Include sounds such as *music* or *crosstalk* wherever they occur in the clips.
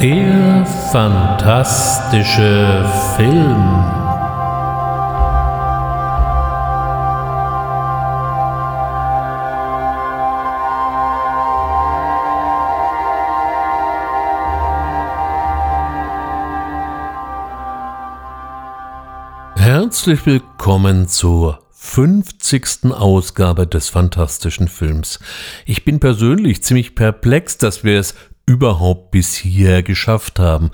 Der fantastische Film. Herzlich willkommen zur 50. Ausgabe des fantastischen Films. Ich bin persönlich ziemlich perplex, dass wir es überhaupt bis hier geschafft haben.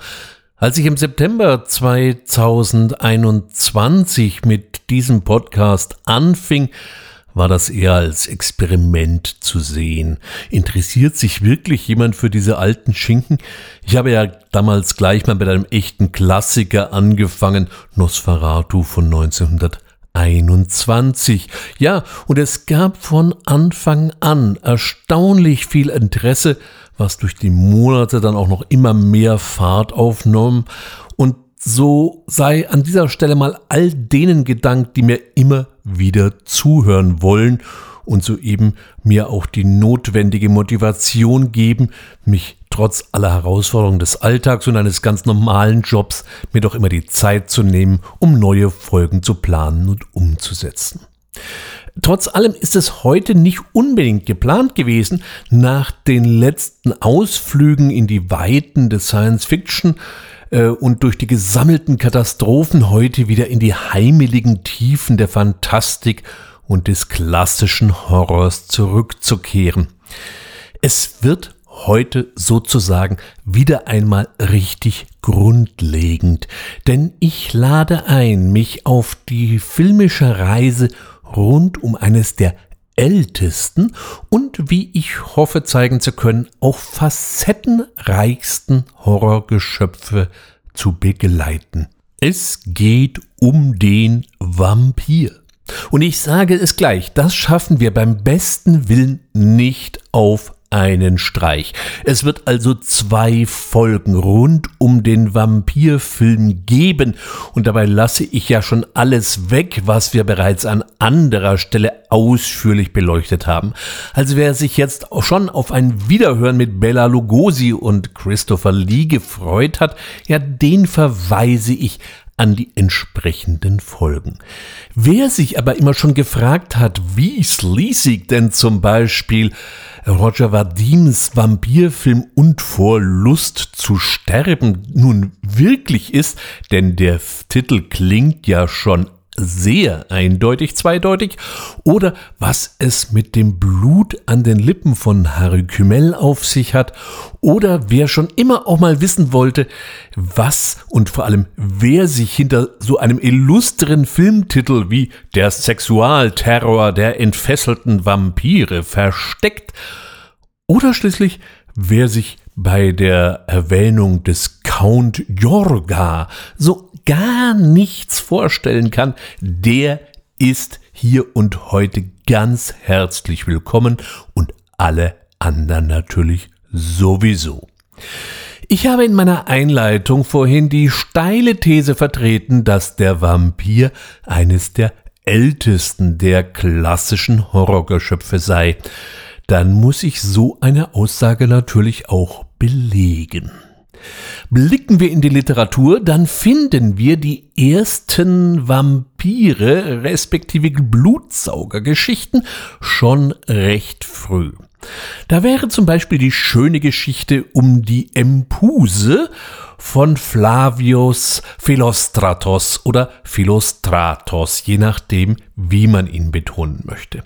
Als ich im September 2021 mit diesem Podcast anfing, war das eher als Experiment zu sehen. Interessiert sich wirklich jemand für diese alten Schinken? Ich habe ja damals gleich mal mit einem echten Klassiker angefangen, Nosferatu von 1921. Ja, und es gab von Anfang an erstaunlich viel Interesse was durch die Monate dann auch noch immer mehr Fahrt aufnahm. Und so sei an dieser Stelle mal all denen gedankt, die mir immer wieder zuhören wollen und soeben mir auch die notwendige Motivation geben, mich trotz aller Herausforderungen des Alltags und eines ganz normalen Jobs mir doch immer die Zeit zu nehmen, um neue Folgen zu planen und umzusetzen. Trotz allem ist es heute nicht unbedingt geplant gewesen, nach den letzten Ausflügen in die Weiten des Science Fiction äh, und durch die gesammelten Katastrophen heute wieder in die heimeligen Tiefen der Fantastik und des klassischen Horrors zurückzukehren. Es wird heute sozusagen wieder einmal richtig grundlegend, denn ich lade ein, mich auf die filmische Reise rund um eines der ältesten und, wie ich hoffe zeigen zu können, auch facettenreichsten Horrorgeschöpfe zu begleiten. Es geht um den Vampir. Und ich sage es gleich, das schaffen wir beim besten Willen nicht auf einen Streich. Es wird also zwei Folgen rund um den Vampirfilm geben und dabei lasse ich ja schon alles weg, was wir bereits an anderer Stelle ausführlich beleuchtet haben. Also wer sich jetzt schon auf ein Wiederhören mit Bella Lugosi und Christopher Lee gefreut hat, ja, den verweise ich an die entsprechenden Folgen. Wer sich aber immer schon gefragt hat, wie sleasig denn zum Beispiel Roger Vadims Vampirfilm und vor Lust zu sterben nun wirklich ist, denn der Titel klingt ja schon sehr eindeutig zweideutig oder was es mit dem Blut an den Lippen von Harry Kümel auf sich hat oder wer schon immer auch mal wissen wollte, was und vor allem wer sich hinter so einem illustren Filmtitel wie Der Sexualterror der entfesselten Vampire versteckt oder schließlich wer sich bei der Erwähnung des Count Jorga so gar nichts vorstellen kann, der ist hier und heute ganz herzlich willkommen und alle anderen natürlich sowieso. Ich habe in meiner Einleitung vorhin die steile These vertreten, dass der Vampir eines der ältesten der klassischen Horrorgeschöpfe sei. Dann muss ich so eine Aussage natürlich auch belegen. Blicken wir in die Literatur, dann finden wir die ersten Vampire respektive Blutsaugergeschichten schon recht früh. Da wäre zum Beispiel die schöne Geschichte um die Empuse von Flavius Philostratos oder Philostratos, je nachdem, wie man ihn betonen möchte.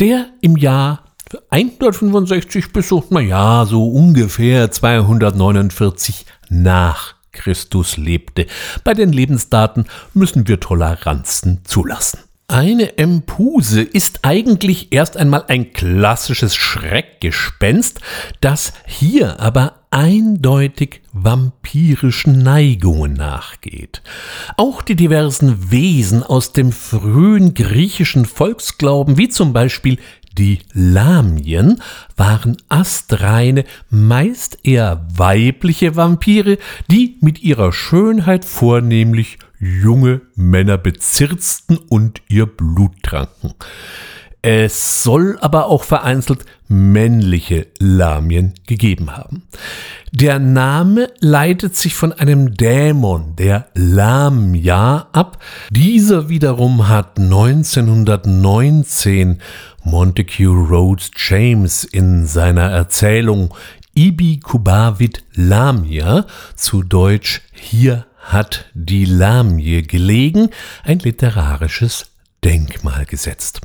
Der im Jahr 165 bis so, naja, so ungefähr 249 nach Christus lebte. Bei den Lebensdaten müssen wir Toleranzen zulassen. Eine Empuse ist eigentlich erst einmal ein klassisches Schreckgespenst, das hier aber eindeutig vampirischen Neigungen nachgeht. Auch die diversen Wesen aus dem frühen griechischen Volksglauben, wie zum Beispiel die Lamien waren astreine, meist eher weibliche Vampire, die mit ihrer Schönheit vornehmlich junge Männer bezirzten und ihr Blut tranken. Es soll aber auch vereinzelt männliche Lamien gegeben haben. Der Name leitet sich von einem Dämon, der Lamia, ab. Dieser wiederum hat 1919 Montague Rhodes James in seiner Erzählung Ibi Kubavit Lamia, zu Deutsch Hier hat die Lamie gelegen, ein literarisches Denkmal gesetzt.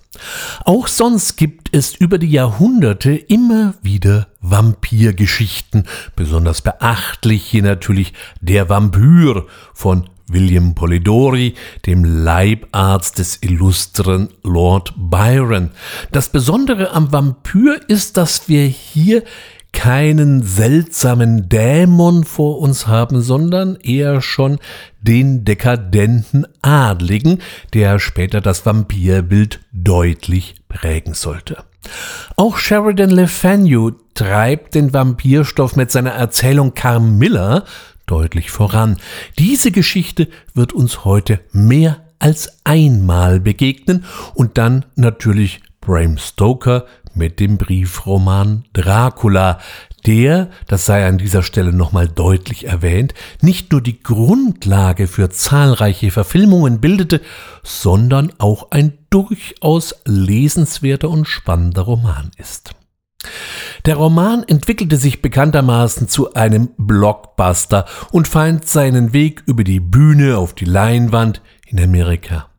Auch sonst gibt es über die Jahrhunderte immer wieder Vampirgeschichten. Besonders beachtlich hier natürlich der Vampyr von William Polidori, dem Leibarzt des illustren Lord Byron. Das Besondere am Vampyr ist, dass wir hier keinen seltsamen Dämon vor uns haben, sondern eher schon den dekadenten Adligen, der später das Vampirbild deutlich prägen sollte. Auch Sheridan Le Fanu treibt den Vampirstoff mit seiner Erzählung Carmilla deutlich voran. Diese Geschichte wird uns heute mehr als einmal begegnen und dann natürlich Bram Stoker mit dem Briefroman Dracula, der, das sei an dieser Stelle nochmal deutlich erwähnt, nicht nur die Grundlage für zahlreiche Verfilmungen bildete, sondern auch ein durchaus lesenswerter und spannender Roman ist. Der Roman entwickelte sich bekanntermaßen zu einem Blockbuster und fand seinen Weg über die Bühne auf die Leinwand in Amerika.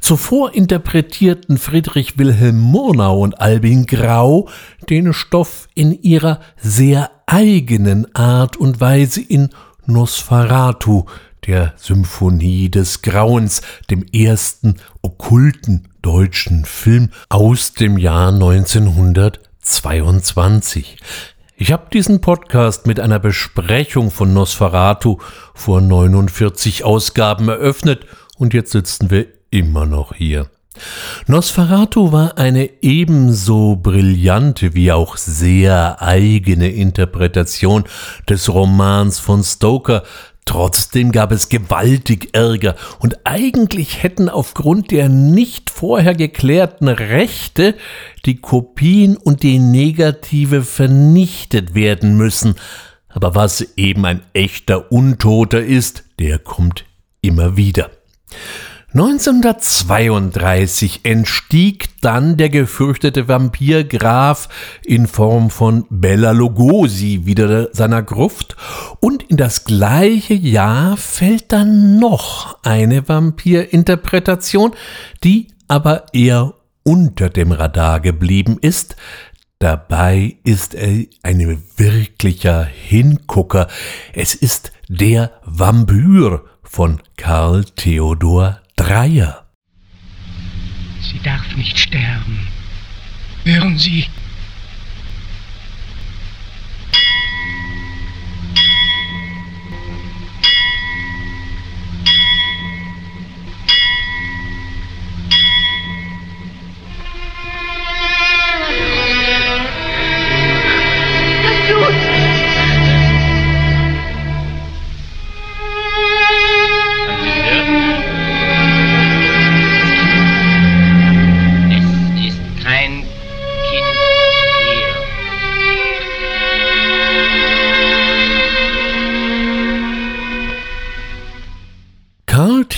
Zuvor interpretierten Friedrich Wilhelm Murnau und Albin Grau den Stoff in ihrer sehr eigenen Art und Weise in Nosferatu, der Symphonie des Grauens, dem ersten okkulten deutschen Film aus dem Jahr 1922. Ich habe diesen Podcast mit einer Besprechung von Nosferatu vor 49 Ausgaben eröffnet und jetzt sitzen wir immer noch hier. Nosferatu war eine ebenso brillante wie auch sehr eigene Interpretation des Romans von Stoker, Trotzdem gab es gewaltig Ärger und eigentlich hätten aufgrund der nicht vorher geklärten Rechte die Kopien und die Negative vernichtet werden müssen. Aber was eben ein echter Untoter ist, der kommt immer wieder. 1932 entstieg dann der gefürchtete Vampirgraf in Form von Bella Lugosi wieder seiner Gruft und in das gleiche Jahr fällt dann noch eine Vampirinterpretation, die aber eher unter dem Radar geblieben ist, Dabei ist er ein wirklicher Hingucker. Es ist der Vampyr von Karl Theodor Dreier. Sie darf nicht sterben. Hören Sie,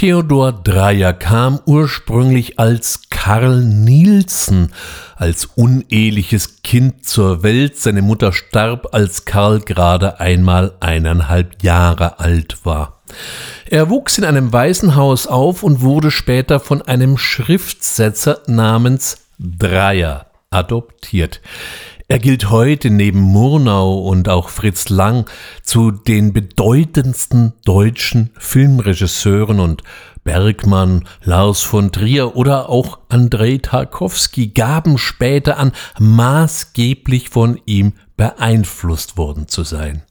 Theodor Dreyer kam ursprünglich als Karl Nielsen, als uneheliches Kind zur Welt. Seine Mutter starb, als Karl gerade einmal eineinhalb Jahre alt war. Er wuchs in einem Waisenhaus auf und wurde später von einem Schriftsetzer namens Dreyer adoptiert. Er gilt heute neben Murnau und auch Fritz Lang zu den bedeutendsten deutschen Filmregisseuren und Bergmann, Lars von Trier oder auch Andrei Tarkowski gaben später an, maßgeblich von ihm beeinflusst worden zu sein.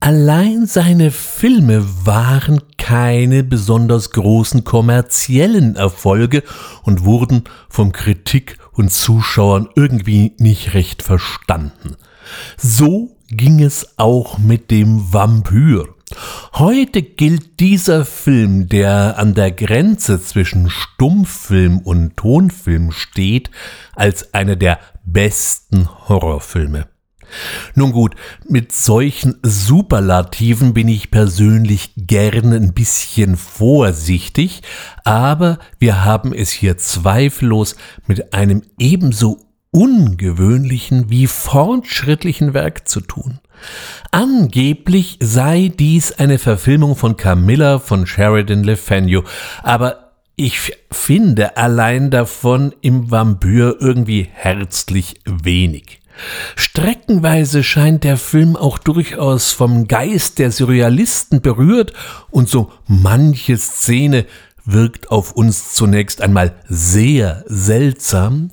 Allein seine Filme waren keine besonders großen kommerziellen Erfolge und wurden vom Kritik und Zuschauern irgendwie nicht recht verstanden. So ging es auch mit dem Vampyr. Heute gilt dieser Film, der an der Grenze zwischen Stummfilm und Tonfilm steht, als einer der besten Horrorfilme. Nun gut, mit solchen Superlativen bin ich persönlich gern ein bisschen vorsichtig, aber wir haben es hier zweifellos mit einem ebenso ungewöhnlichen wie fortschrittlichen Werk zu tun. Angeblich sei dies eine Verfilmung von Camilla von Sheridan Le Fanu, aber ich finde allein davon im Vampyr irgendwie herzlich wenig. Streckenweise scheint der Film auch durchaus vom Geist der Surrealisten berührt und so manche Szene wirkt auf uns zunächst einmal sehr seltsam.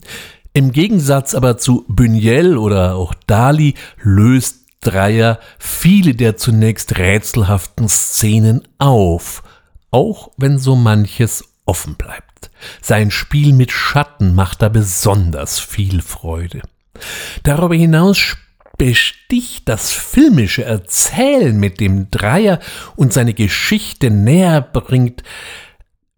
Im Gegensatz aber zu Buñuel oder auch Dali löst Dreier viele der zunächst rätselhaften Szenen auf, auch wenn so manches offen bleibt. Sein Spiel mit Schatten macht da besonders viel Freude. Darüber hinaus besticht das filmische Erzählen mit dem Dreier und seine Geschichte näher bringt,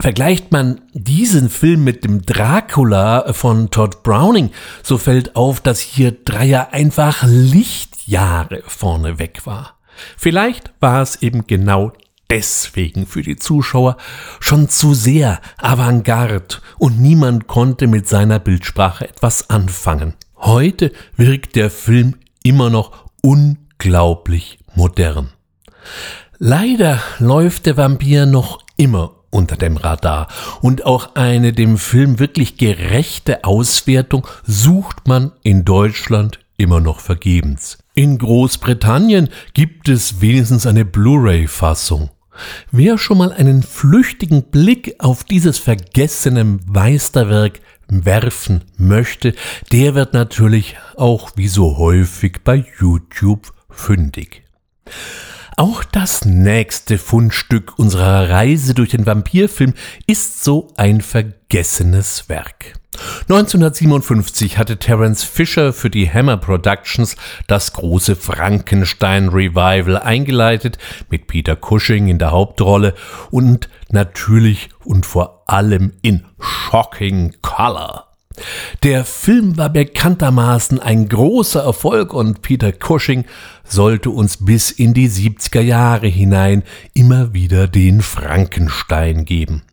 Vergleicht man diesen Film mit dem Dracula von Todd Browning, so fällt auf, dass hier Dreier einfach Lichtjahre vorne weg war. Vielleicht war es eben genau deswegen für die Zuschauer schon zu sehr Avantgarde und niemand konnte mit seiner Bildsprache etwas anfangen. Heute wirkt der Film immer noch unglaublich modern. Leider läuft der Vampir noch immer unter dem Radar und auch eine dem Film wirklich gerechte Auswertung sucht man in Deutschland immer noch vergebens. In Großbritannien gibt es wenigstens eine Blu-ray-Fassung. Wer schon mal einen flüchtigen Blick auf dieses vergessene Meisterwerk werfen möchte, der wird natürlich auch wie so häufig bei YouTube fündig. Auch das nächste Fundstück unserer Reise durch den Vampirfilm ist so ein vergessenes Werk. 1957 hatte Terence Fisher für die Hammer Productions das große Frankenstein Revival eingeleitet, mit Peter Cushing in der Hauptrolle und natürlich und vor allem in shocking color. Der Film war bekanntermaßen ein großer Erfolg und Peter Cushing sollte uns bis in die 70er Jahre hinein immer wieder den Frankenstein geben.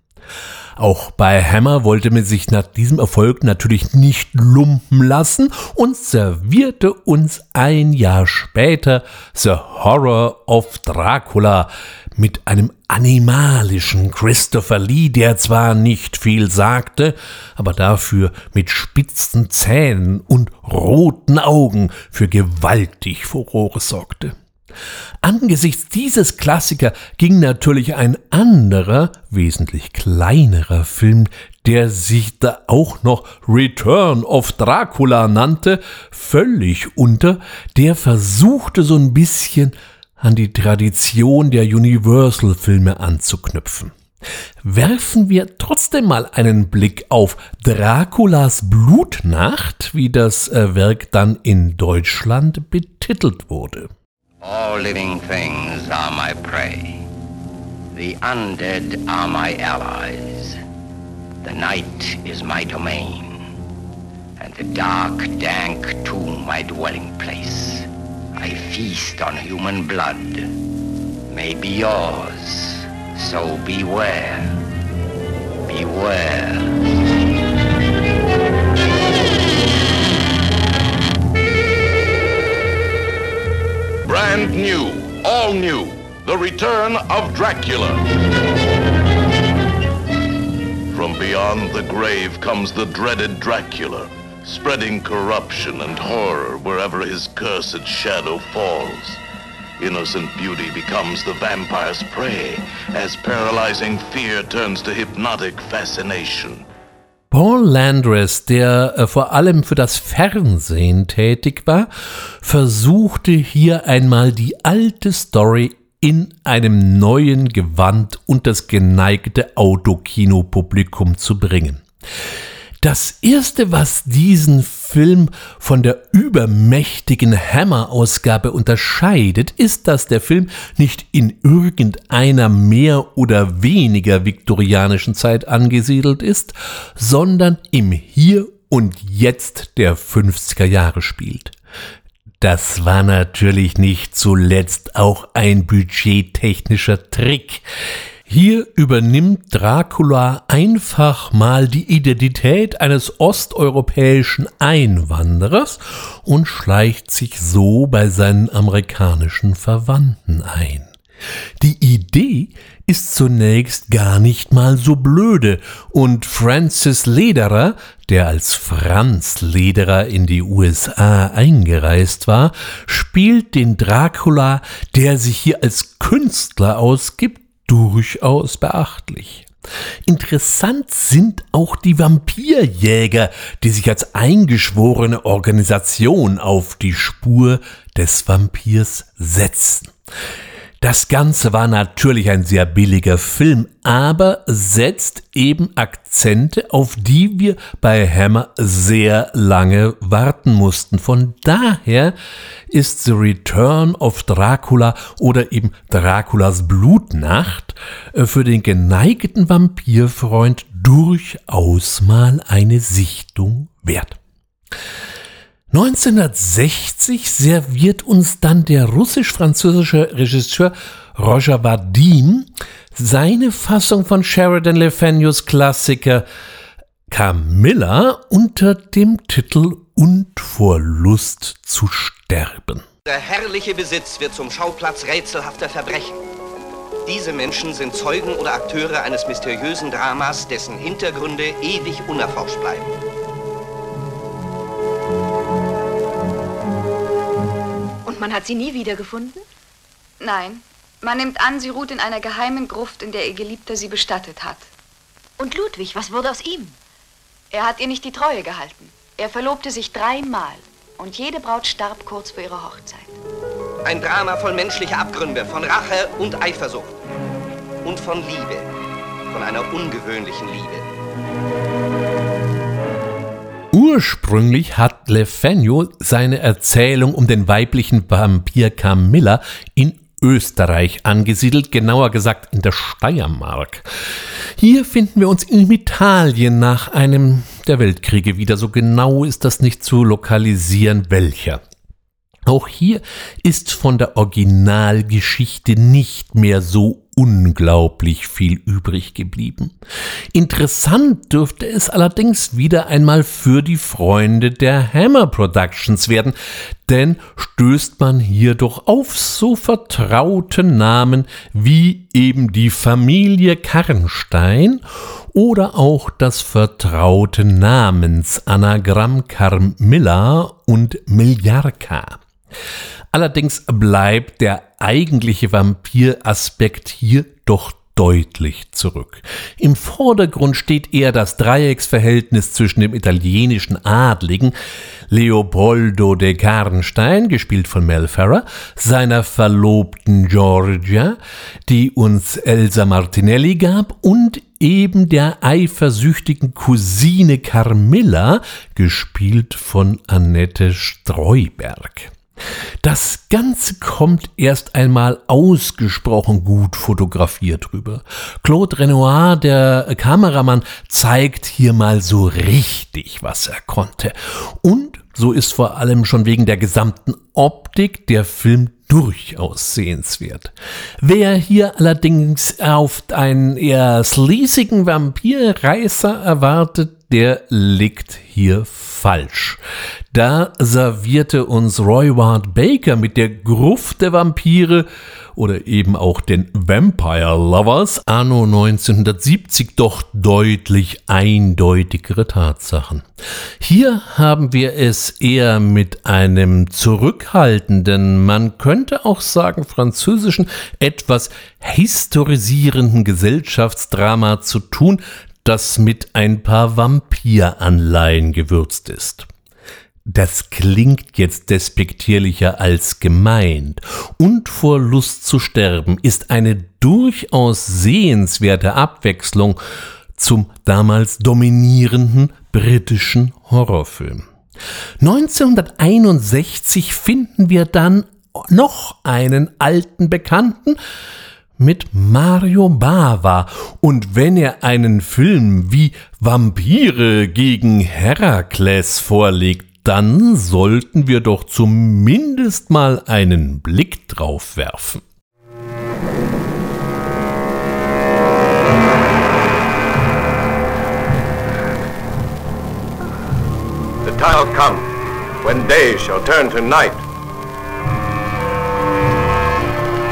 Auch bei Hammer wollte man sich nach diesem Erfolg natürlich nicht lumpen lassen und servierte uns ein Jahr später The Horror of Dracula mit einem animalischen Christopher Lee, der zwar nicht viel sagte, aber dafür mit spitzen Zähnen und roten Augen für gewaltig Furore sorgte. Angesichts dieses Klassiker ging natürlich ein anderer, wesentlich kleinerer Film, der sich da auch noch Return of Dracula nannte, völlig unter, der versuchte so ein bisschen an die Tradition der Universal-Filme anzuknüpfen. Werfen wir trotzdem mal einen Blick auf Draculas Blutnacht, wie das äh, Werk dann in Deutschland betitelt wurde. All living things are my prey. The undead are my allies. The night is my domain. And the dark, dank tomb my dwelling place. I feast on human blood. May be yours. So beware. Beware. Brand new, all new, the return of Dracula. From beyond the grave comes the dreaded Dracula spreading corruption and horror wherever his cursed shadow falls. Innocent beauty becomes the vampire's prey as paralyzing fear turns to hypnotic fascination. Paul Landres, der äh, vor allem für das Fernsehen tätig war, versuchte hier einmal die alte Story in einem neuen Gewand und das geneigte Autokinopublikum zu bringen. Das erste, was diesen Film von der übermächtigen Hammer-Ausgabe unterscheidet, ist, dass der Film nicht in irgendeiner mehr oder weniger viktorianischen Zeit angesiedelt ist, sondern im Hier und Jetzt der 50er Jahre spielt. Das war natürlich nicht zuletzt auch ein budgettechnischer Trick. Hier übernimmt Dracula einfach mal die Identität eines osteuropäischen Einwanderers und schleicht sich so bei seinen amerikanischen Verwandten ein. Die Idee ist zunächst gar nicht mal so blöde und Francis Lederer, der als Franz Lederer in die USA eingereist war, spielt den Dracula, der sich hier als Künstler ausgibt, durchaus beachtlich. Interessant sind auch die Vampirjäger, die sich als eingeschworene Organisation auf die Spur des Vampirs setzen. Das Ganze war natürlich ein sehr billiger Film, aber setzt eben Akzente, auf die wir bei Hammer sehr lange warten mussten. Von daher ist The Return of Dracula oder eben Draculas Blutnacht äh, für den geneigten Vampirfreund durchaus mal eine Sichtung wert. 1960 serviert uns dann der russisch-französische Regisseur Roger Vadim seine Fassung von Sheridan Le Fanus Klassiker Camilla unter dem Titel Und vor Lust zu sterben. Der herrliche Besitz wird zum Schauplatz rätselhafter Verbrechen. Diese Menschen sind Zeugen oder Akteure eines mysteriösen Dramas, dessen Hintergründe ewig unerforscht bleiben. Man hat sie nie wiedergefunden? Nein. Man nimmt an, sie ruht in einer geheimen Gruft, in der ihr Geliebter sie bestattet hat. Und Ludwig, was wurde aus ihm? Er hat ihr nicht die Treue gehalten. Er verlobte sich dreimal und jede Braut starb kurz vor ihrer Hochzeit. Ein Drama voll menschlicher Abgründe, von Rache und Eifersucht. Und von Liebe. Von einer ungewöhnlichen Liebe. Ursprünglich hat Le Fagno seine Erzählung um den weiblichen Vampir Camilla in Österreich angesiedelt, genauer gesagt in der Steiermark. Hier finden wir uns in Italien nach einem der Weltkriege wieder. So genau ist das nicht zu lokalisieren, welcher. Auch hier ist von der Originalgeschichte nicht mehr so unglaublich viel übrig geblieben. Interessant dürfte es allerdings wieder einmal für die Freunde der Hammer Productions werden, denn stößt man hier doch auf so vertraute Namen wie eben die Familie Karnstein oder auch das vertraute Namensanagramm Carmilla und Miljarka. Allerdings bleibt der eigentliche Vampiraspekt hier doch deutlich zurück. Im Vordergrund steht eher das Dreiecksverhältnis zwischen dem italienischen Adligen Leopoldo de Karnstein, gespielt von Mel Ferrer, seiner Verlobten Georgia, die uns Elsa Martinelli gab, und eben der eifersüchtigen Cousine Carmilla, gespielt von Annette Streuberg. Das Ganze kommt erst einmal ausgesprochen gut fotografiert rüber. Claude Renoir, der Kameramann, zeigt hier mal so richtig, was er konnte. Und so ist vor allem schon wegen der gesamten Optik der Film durchaus sehenswert. Wer hier allerdings auf einen eher sleasigen Vampirreißer erwartet, der liegt hier falsch. Da servierte uns Roy Ward Baker mit der Gruft der Vampire oder eben auch den Vampire Lovers anno 1970 doch deutlich eindeutigere Tatsachen. Hier haben wir es eher mit einem zurückhaltenden, man könnte auch sagen französischen, etwas historisierenden Gesellschaftsdrama zu tun, das mit ein paar Vampiranleihen gewürzt ist. Das klingt jetzt despektierlicher als gemeint. Und vor Lust zu sterben ist eine durchaus sehenswerte Abwechslung zum damals dominierenden britischen Horrorfilm. 1961 finden wir dann noch einen alten Bekannten, mit Mario Bava. Und wenn er einen Film wie Vampire gegen Herakles vorlegt, dann sollten wir doch zumindest mal einen Blick drauf werfen. The time will come when day shall turn to night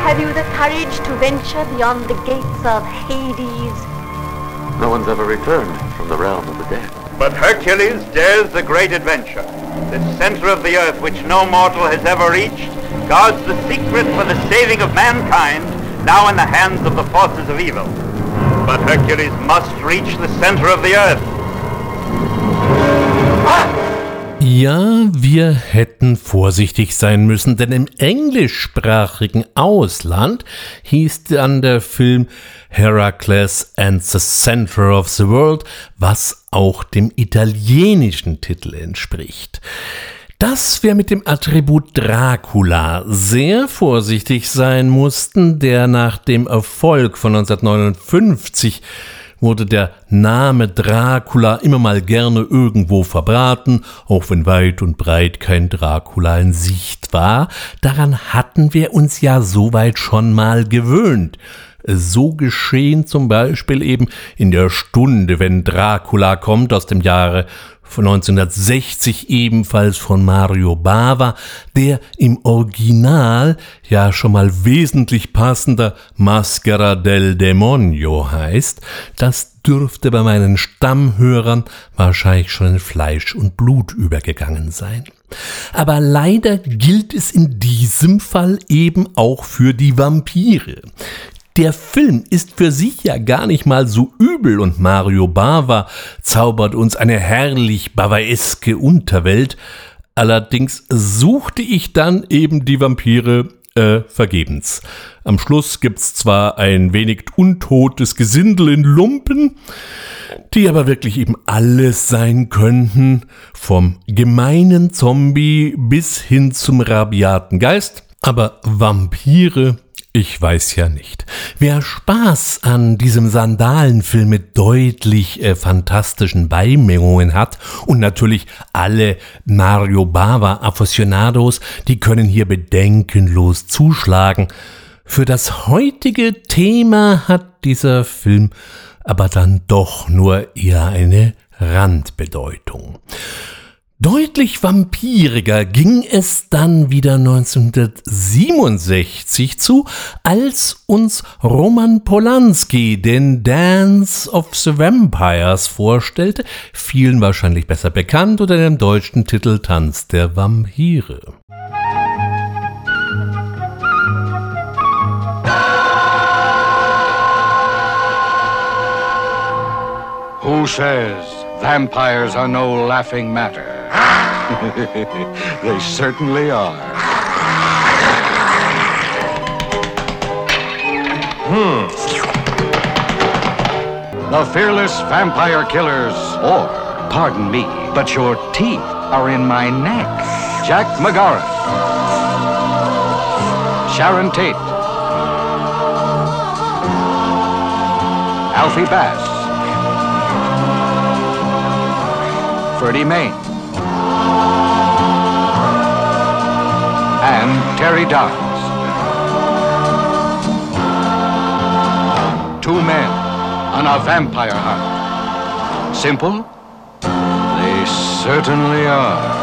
Have you the courage to venture beyond the gates of Hades? No one's ever returned from the realm of the dead. But Hercules dares the great adventure. The center of the earth which no mortal has ever reached guards the secret for the saving of mankind, now in the hands of the forces of evil. But Hercules must reach the center of the earth. Ah! Ja, wir hätten vorsichtig sein müssen, denn im englischsprachigen Ausland hieß dann der Film Heracles and the Center of the World, was auch dem italienischen Titel entspricht. Dass wir mit dem Attribut Dracula sehr vorsichtig sein mussten, der nach dem Erfolg von 1959 wurde der Name Dracula immer mal gerne irgendwo verbraten, auch wenn weit und breit kein Dracula in Sicht war. Daran hatten wir uns ja soweit schon mal gewöhnt. So geschehen zum Beispiel eben in der Stunde, wenn Dracula kommt aus dem Jahre von 1960 ebenfalls von Mario Bava, der im Original ja schon mal wesentlich passender Maschera del Demonio heißt. Das dürfte bei meinen Stammhörern wahrscheinlich schon in Fleisch und Blut übergegangen sein. Aber leider gilt es in diesem Fall eben auch für die Vampire. Der Film ist für sich ja gar nicht mal so übel und Mario Bava zaubert uns eine herrlich bavaeske Unterwelt. Allerdings suchte ich dann eben die Vampire äh, vergebens. Am Schluss gibt's zwar ein wenig untotes Gesindel in Lumpen, die aber wirklich eben alles sein könnten, vom gemeinen Zombie bis hin zum rabiaten Geist, aber Vampire ich weiß ja nicht. Wer Spaß an diesem Sandalenfilm mit deutlich äh, fantastischen Beimengungen hat und natürlich alle Mario Bava Aficionados, die können hier bedenkenlos zuschlagen. Für das heutige Thema hat dieser Film aber dann doch nur eher eine Randbedeutung. Deutlich vampiriger ging es dann wieder 1967 zu, als uns Roman Polanski den Dance of the Vampires vorstellte, vielen wahrscheinlich besser bekannt unter dem deutschen Titel Tanz der Vampire. Who says vampires are no laughing matter? *laughs* they certainly are. Hmm. The fearless vampire killers, or, pardon me, but your teeth are in my neck. Jack McGarrett. Sharon Tate. Alfie Bass. Freddie Main. And Terry Downs. Two men on a vampire hunt. Simple? They certainly are.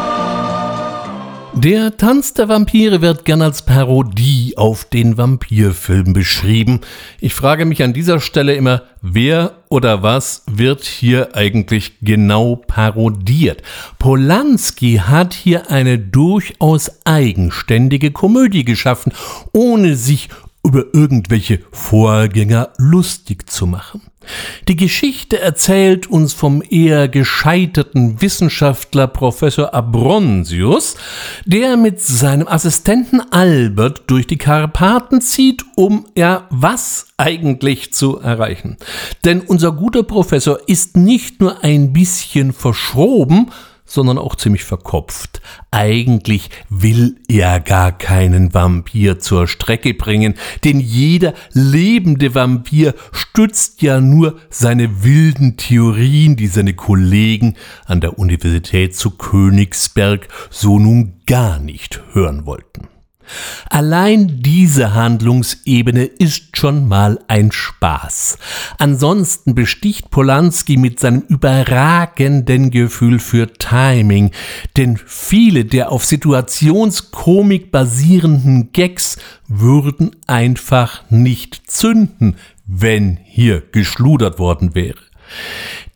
Der Tanz der Vampire wird gern als Parodie auf den Vampirfilm beschrieben. Ich frage mich an dieser Stelle immer, wer oder was wird hier eigentlich genau parodiert? Polanski hat hier eine durchaus eigenständige Komödie geschaffen, ohne sich über irgendwelche Vorgänger lustig zu machen. Die Geschichte erzählt uns vom eher gescheiterten Wissenschaftler Professor Abronsius, der mit seinem Assistenten Albert durch die Karpaten zieht, um ja was eigentlich zu erreichen. Denn unser guter Professor ist nicht nur ein bisschen verschroben, sondern auch ziemlich verkopft. Eigentlich will er gar keinen Vampir zur Strecke bringen, denn jeder lebende Vampir stützt ja nur seine wilden Theorien, die seine Kollegen an der Universität zu Königsberg so nun gar nicht hören wollten. Allein diese Handlungsebene ist schon mal ein Spaß. Ansonsten besticht Polanski mit seinem überragenden Gefühl für Timing, denn viele der auf Situationskomik basierenden Gags würden einfach nicht zünden, wenn hier geschludert worden wäre.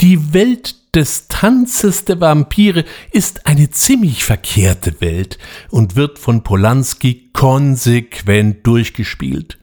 Die Welt des Tanzes der Vampire ist eine ziemlich verkehrte Welt und wird von Polanski konsequent durchgespielt.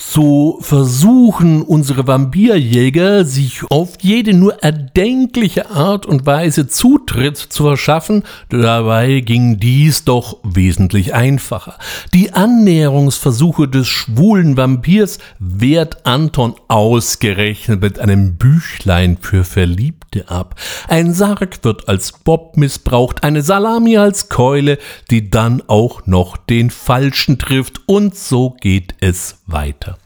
So versuchen unsere Vampirjäger, sich auf jede nur erdenkliche Art und Weise Zutritt zu verschaffen, dabei ging dies doch wesentlich einfacher. Die Annäherungsversuche des schwulen Vampirs wehrt Anton ausgerechnet mit einem Büchlein für Verliebte ab. Ein Sarg wird als Bob missbraucht, eine Salami als Keule, die dann auch noch den Falschen trifft und so geht es weiter.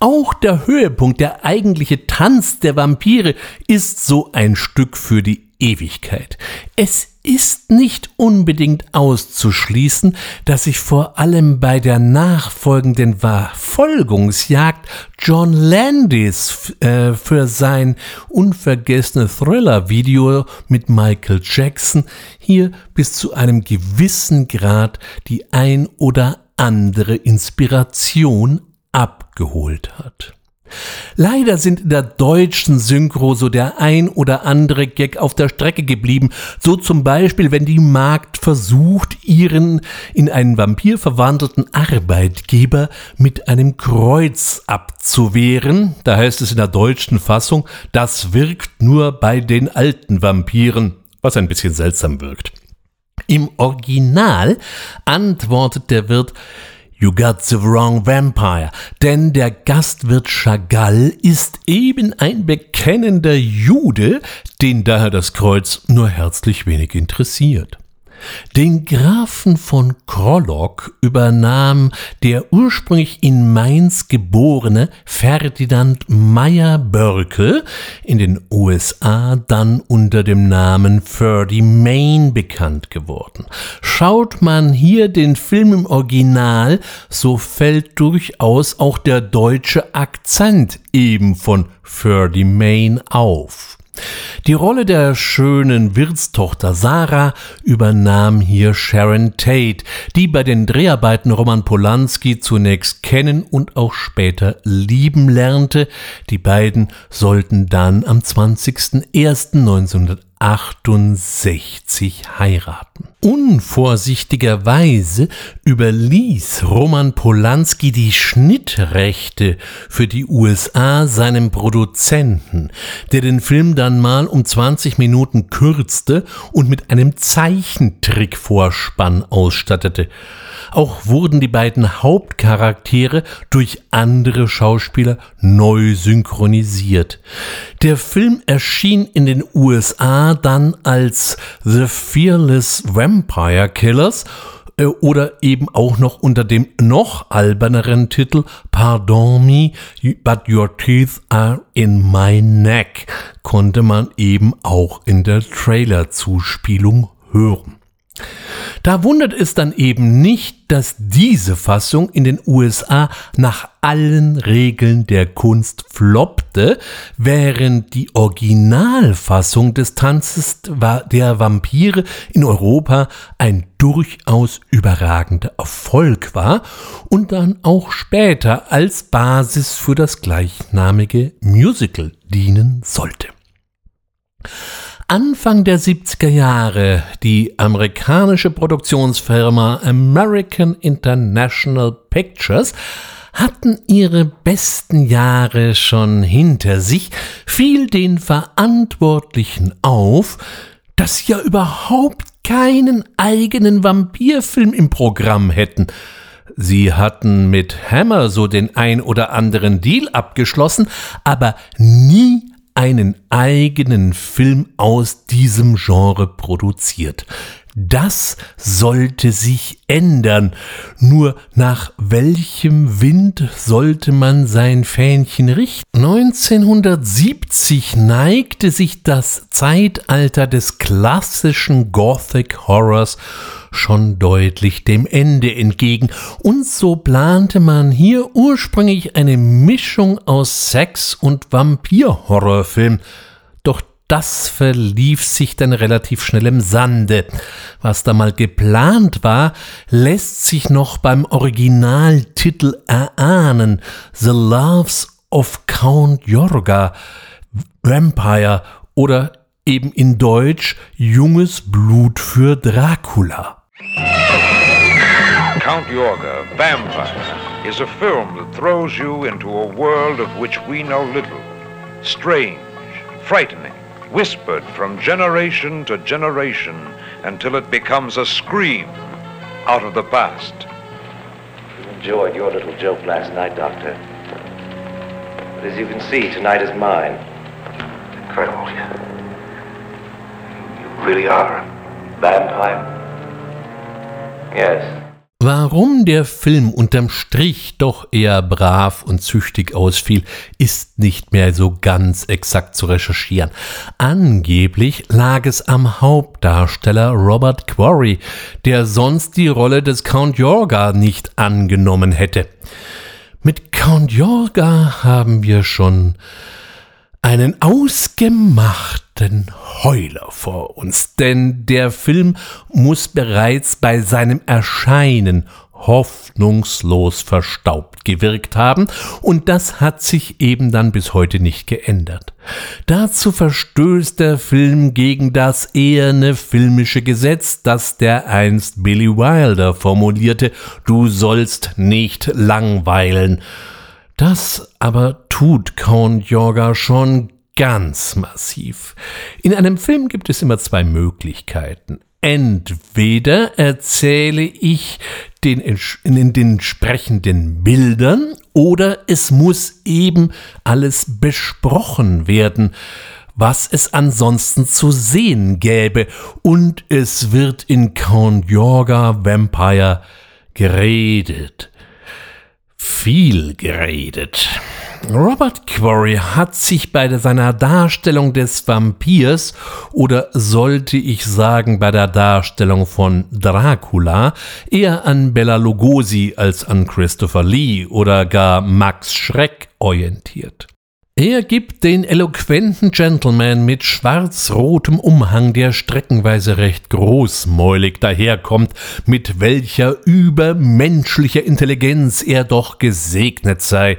Auch der Höhepunkt, der eigentliche Tanz der Vampire, ist so ein Stück für die Ewigkeit. Es ist nicht unbedingt auszuschließen, dass sich vor allem bei der nachfolgenden Verfolgungsjagd John Landis äh, für sein unvergessene Thriller-Video mit Michael Jackson hier bis zu einem gewissen Grad die ein oder andere Inspiration abgeholt hat. Leider sind in der deutschen Synchro so der ein oder andere Gag auf der Strecke geblieben. So zum Beispiel, wenn die Magd versucht, ihren in einen Vampir verwandelten Arbeitgeber mit einem Kreuz abzuwehren. Da heißt es in der deutschen Fassung, das wirkt nur bei den alten Vampiren, was ein bisschen seltsam wirkt. Im Original antwortet der Wirt, You got the wrong vampire. Denn der Gastwirt Chagall ist eben ein bekennender Jude, den daher das Kreuz nur herzlich wenig interessiert. Den Grafen von Krollock übernahm der ursprünglich in Mainz geborene Ferdinand Meyer-Börkel, in den USA dann unter dem Namen Ferdy Main bekannt geworden. Schaut man hier den Film im Original, so fällt durchaus auch der deutsche Akzent eben von Ferdy Main auf. Die Rolle der schönen Wirtstochter Sarah übernahm hier Sharon Tate, die bei den Dreharbeiten Roman Polanski zunächst kennen und auch später lieben lernte. Die beiden sollten dann am 20.01.1980 68 heiraten. Unvorsichtigerweise überließ Roman Polanski die Schnittrechte für die USA seinem Produzenten, der den Film dann mal um 20 Minuten kürzte und mit einem Zeichentrickvorspann ausstattete. Auch wurden die beiden Hauptcharaktere durch andere Schauspieler neu synchronisiert. Der Film erschien in den USA dann als The Fearless Vampire Killers äh, oder eben auch noch unter dem noch alberneren Titel Pardon me, but your teeth are in my neck konnte man eben auch in der Trailerzuspielung hören. Da wundert es dann eben nicht, dass diese Fassung in den USA nach allen Regeln der Kunst floppte, während die Originalfassung des Tanzes der Vampire in Europa ein durchaus überragender Erfolg war und dann auch später als Basis für das gleichnamige Musical dienen sollte. Anfang der 70er Jahre die amerikanische Produktionsfirma American International Pictures hatten ihre besten Jahre schon hinter sich, fiel den Verantwortlichen auf, dass sie ja überhaupt keinen eigenen Vampirfilm im Programm hätten. Sie hatten mit Hammer so den ein oder anderen Deal abgeschlossen, aber nie einen eigenen Film aus diesem Genre produziert. Das sollte sich ändern. Nur nach welchem Wind sollte man sein Fähnchen richten? 1970 neigte sich das Zeitalter des klassischen Gothic Horrors schon deutlich dem Ende entgegen, und so plante man hier ursprünglich eine Mischung aus Sex- und Vampir-Horrorfilm. Das verlief sich dann relativ schnell im Sande. Was da mal geplant war, lässt sich noch beim Originaltitel erahnen. The Loves of Count Jorga, Vampire oder eben in Deutsch Junges Blut für Dracula. Count Yorga, Vampire, is a film that throws you into a world of which we know little. Strange, frightening, whispered from generation to generation until it becomes a scream out of the past. You enjoyed your little joke last night, Doctor. But as you can see, tonight is mine. Incredible. You really are a vampire? Yes. Warum der Film unterm Strich doch eher brav und züchtig ausfiel, ist nicht mehr so ganz exakt zu recherchieren. Angeblich lag es am Hauptdarsteller Robert Quarry, der sonst die Rolle des Count Jorga nicht angenommen hätte. Mit Count Jorga haben wir schon einen ausgemachten Heuler vor uns, denn der Film muss bereits bei seinem Erscheinen hoffnungslos verstaubt gewirkt haben, und das hat sich eben dann bis heute nicht geändert. Dazu verstößt der Film gegen das eherne filmische Gesetz, das der einst Billy Wilder formulierte, du sollst nicht langweilen. Das aber tut Count Yorga schon ganz massiv. In einem Film gibt es immer zwei Möglichkeiten. Entweder erzähle ich den, in den entsprechenden Bildern oder es muss eben alles besprochen werden, was es ansonsten zu sehen gäbe. Und es wird in Count Yorga Vampire geredet viel geredet. Robert Quarry hat sich bei seiner Darstellung des Vampirs oder sollte ich sagen bei der Darstellung von Dracula eher an Bella Lugosi als an Christopher Lee oder gar Max Schreck orientiert. Er gibt den eloquenten Gentleman mit schwarz-rotem Umhang, der streckenweise recht großmäulig daherkommt, mit welcher übermenschlicher Intelligenz er doch gesegnet sei.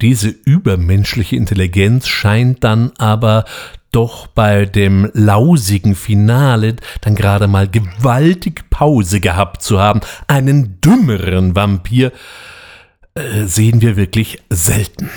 Diese übermenschliche Intelligenz scheint dann aber doch bei dem lausigen Finale dann gerade mal gewaltig Pause gehabt zu haben. Einen dümmeren Vampir äh, sehen wir wirklich selten.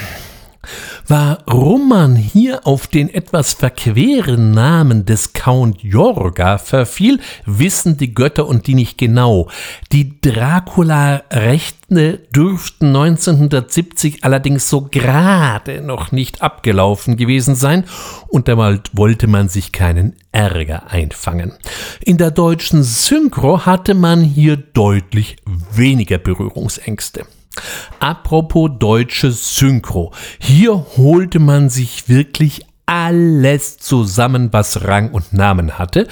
Warum man hier auf den etwas verqueren Namen des Count Jorga verfiel, wissen die Götter und die nicht genau. Die Dracula-Rechte dürften 1970 allerdings so gerade noch nicht abgelaufen gewesen sein und dabei wollte man sich keinen Ärger einfangen. In der deutschen Synchro hatte man hier deutlich weniger Berührungsängste. Apropos deutsche Synchro. Hier holte man sich wirklich alles zusammen, was Rang und Namen hatte.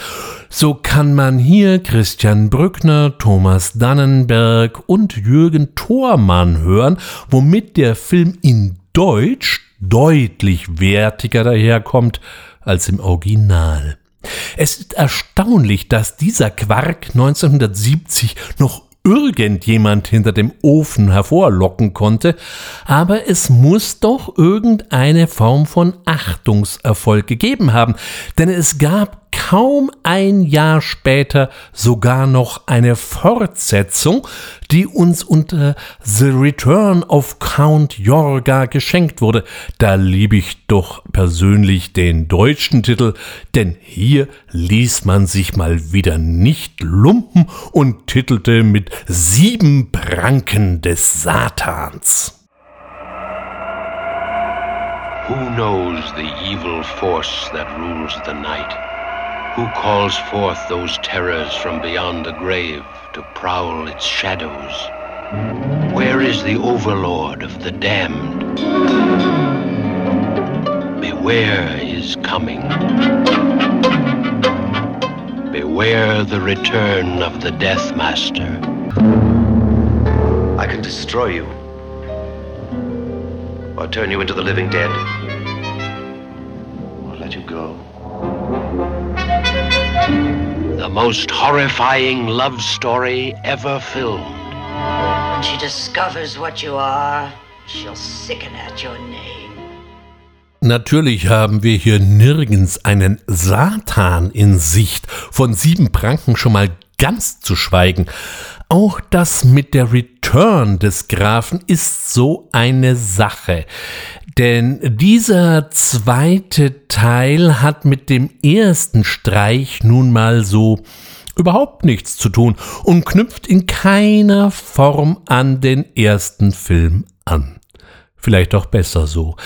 So kann man hier Christian Brückner, Thomas Dannenberg und Jürgen Thormann hören, womit der Film in Deutsch deutlich wertiger daherkommt als im Original. Es ist erstaunlich, dass dieser Quark 1970 noch irgendjemand hinter dem Ofen hervorlocken konnte, aber es muss doch irgendeine Form von Achtungserfolg gegeben haben, denn es gab kaum ein Jahr später sogar noch eine Fortsetzung, die uns unter The Return of Count Jorga geschenkt wurde. Da liebe ich doch persönlich den deutschen Titel, denn hier ließ man sich mal wieder nicht lumpen und titelte mit Sieben Pranken des Satans. Who knows the evil force that rules the night? Who calls forth those terrors from beyond the grave to prowl its shadows? Where is the overlord of the damned? Beware is coming. Beware the return of the Death Master. I can destroy you. Or turn you into the living dead. Or let you go. The most horrifying love story ever filmed. When she discovers what you are, she'll sicken at your name. Natürlich haben wir hier nirgends einen Satan in Sicht, von sieben Pranken schon mal ganz zu schweigen. Auch das mit der Return des Grafen ist so eine Sache. Denn dieser zweite Teil hat mit dem ersten Streich nun mal so überhaupt nichts zu tun und knüpft in keiner Form an den ersten Film an. Vielleicht auch besser so.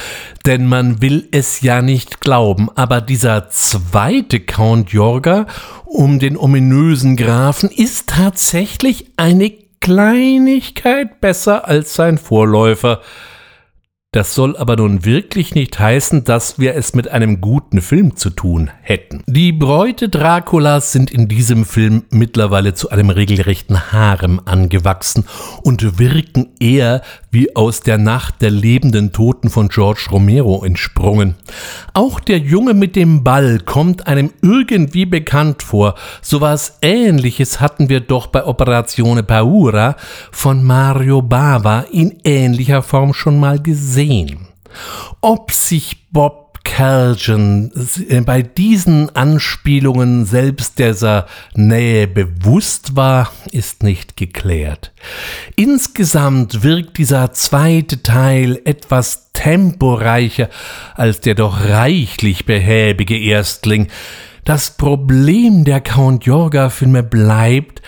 Denn man will es ja nicht glauben, aber dieser zweite Count Jorga um den ominösen Grafen ist tatsächlich eine Kleinigkeit besser als sein Vorläufer. Das soll aber nun wirklich nicht heißen, dass wir es mit einem guten Film zu tun hätten. Die Bräute Draculas sind in diesem Film mittlerweile zu einem regelrechten Harem angewachsen und wirken eher wie aus der Nacht der lebenden Toten von George Romero entsprungen. Auch der Junge mit dem Ball kommt einem irgendwie bekannt vor. So was ähnliches hatten wir doch bei Operazione Paura von Mario Bava in ähnlicher Form schon mal gesehen. Ob sich Bob Äh, bei diesen Anspielungen selbst dieser Nähe bewusst war, ist nicht geklärt. Insgesamt wirkt dieser zweite Teil etwas temporeicher als der doch reichlich behäbige Erstling. Das Problem der Count Jorga-Filme bleibt,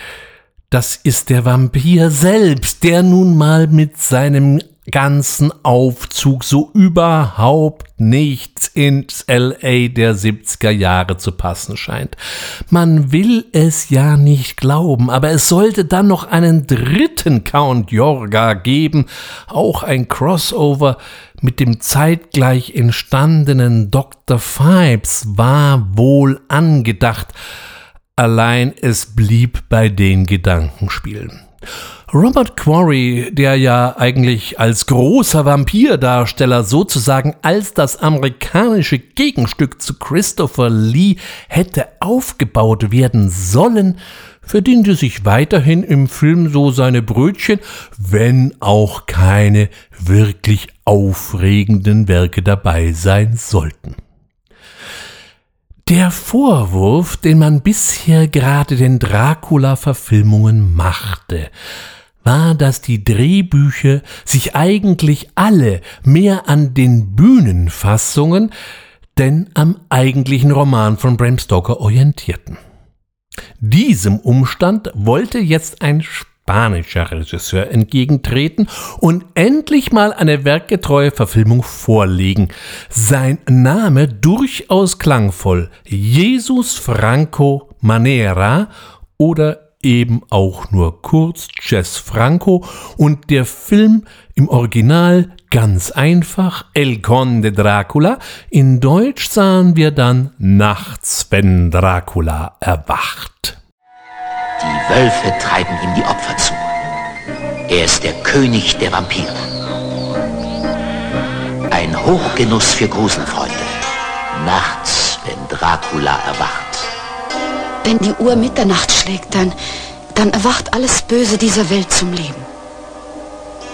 das ist der Vampir selbst, der nun mal mit seinem ganzen Aufzug so überhaupt nichts ins LA der 70er Jahre zu passen scheint. Man will es ja nicht glauben, aber es sollte dann noch einen dritten Count Jorga geben, auch ein Crossover mit dem zeitgleich entstandenen Dr. Fibes war wohl angedacht, allein es blieb bei den Gedankenspielen. Robert Quarry, der ja eigentlich als großer Vampirdarsteller sozusagen als das amerikanische Gegenstück zu Christopher Lee hätte aufgebaut werden sollen, verdiente sich weiterhin im Film so seine Brötchen, wenn auch keine wirklich aufregenden Werke dabei sein sollten. Der Vorwurf, den man bisher gerade den Dracula-Verfilmungen machte, war, dass die Drehbücher sich eigentlich alle mehr an den Bühnenfassungen denn am eigentlichen Roman von Bram Stoker orientierten. Diesem Umstand wollte jetzt ein spanischer Regisseur entgegentreten und endlich mal eine werkgetreue Verfilmung vorlegen. Sein Name durchaus klangvoll, Jesus Franco Manera oder eben auch nur kurz Jess Franco und der Film im Original ganz einfach El Conde Dracula. In Deutsch sahen wir dann Nachts, wenn Dracula erwacht. Die Wölfe treiben ihm die Opfer zu. Er ist der König der Vampire. Ein Hochgenuss für Gruselfreunde. Nachts, wenn Dracula erwacht. Wenn die Uhr Mitternacht schlägt, dann, dann erwacht alles Böse dieser Welt zum Leben.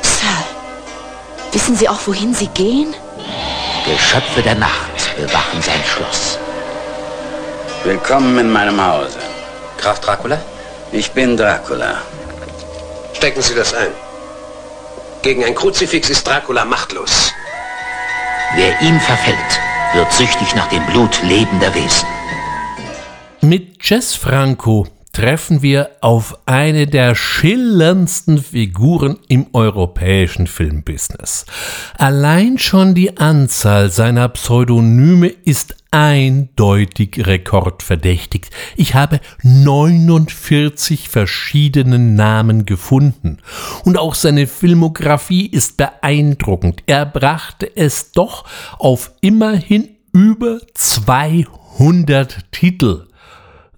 Sir, wissen Sie auch, wohin Sie gehen? Geschöpfe der Nacht bewachen sein Schloss. Willkommen in meinem Hause. Graf Dracula? Ich bin Dracula. Stecken Sie das ein. Gegen ein Kruzifix ist Dracula machtlos. Wer ihm verfällt, wird süchtig nach dem Blut lebender Wesen. Mit Jess Franco treffen wir auf eine der schillerndsten Figuren im europäischen Filmbusiness. Allein schon die Anzahl seiner Pseudonyme ist eindeutig rekordverdächtig. Ich habe 49 verschiedene Namen gefunden. Und auch seine Filmografie ist beeindruckend. Er brachte es doch auf immerhin über 200 Titel.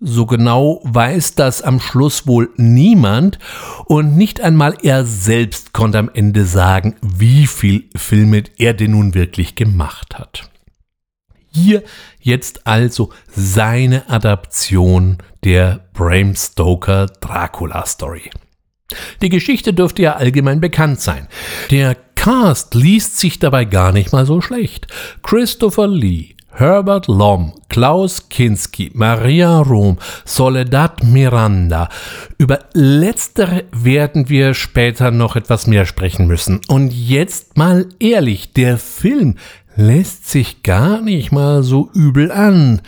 So genau weiß das am Schluss wohl niemand und nicht einmal er selbst konnte am Ende sagen, wie viel Filme er denn nun wirklich gemacht hat. Hier jetzt also seine Adaption der Bram Stoker Dracula Story. Die Geschichte dürfte ja allgemein bekannt sein. Der Cast liest sich dabei gar nicht mal so schlecht. Christopher Lee, Herbert Lom, Klaus Kinski, Maria Rom, Soledad Miranda. Über letztere werden wir später noch etwas mehr sprechen müssen. Und jetzt mal ehrlich, der Film lässt sich gar nicht mal so übel an.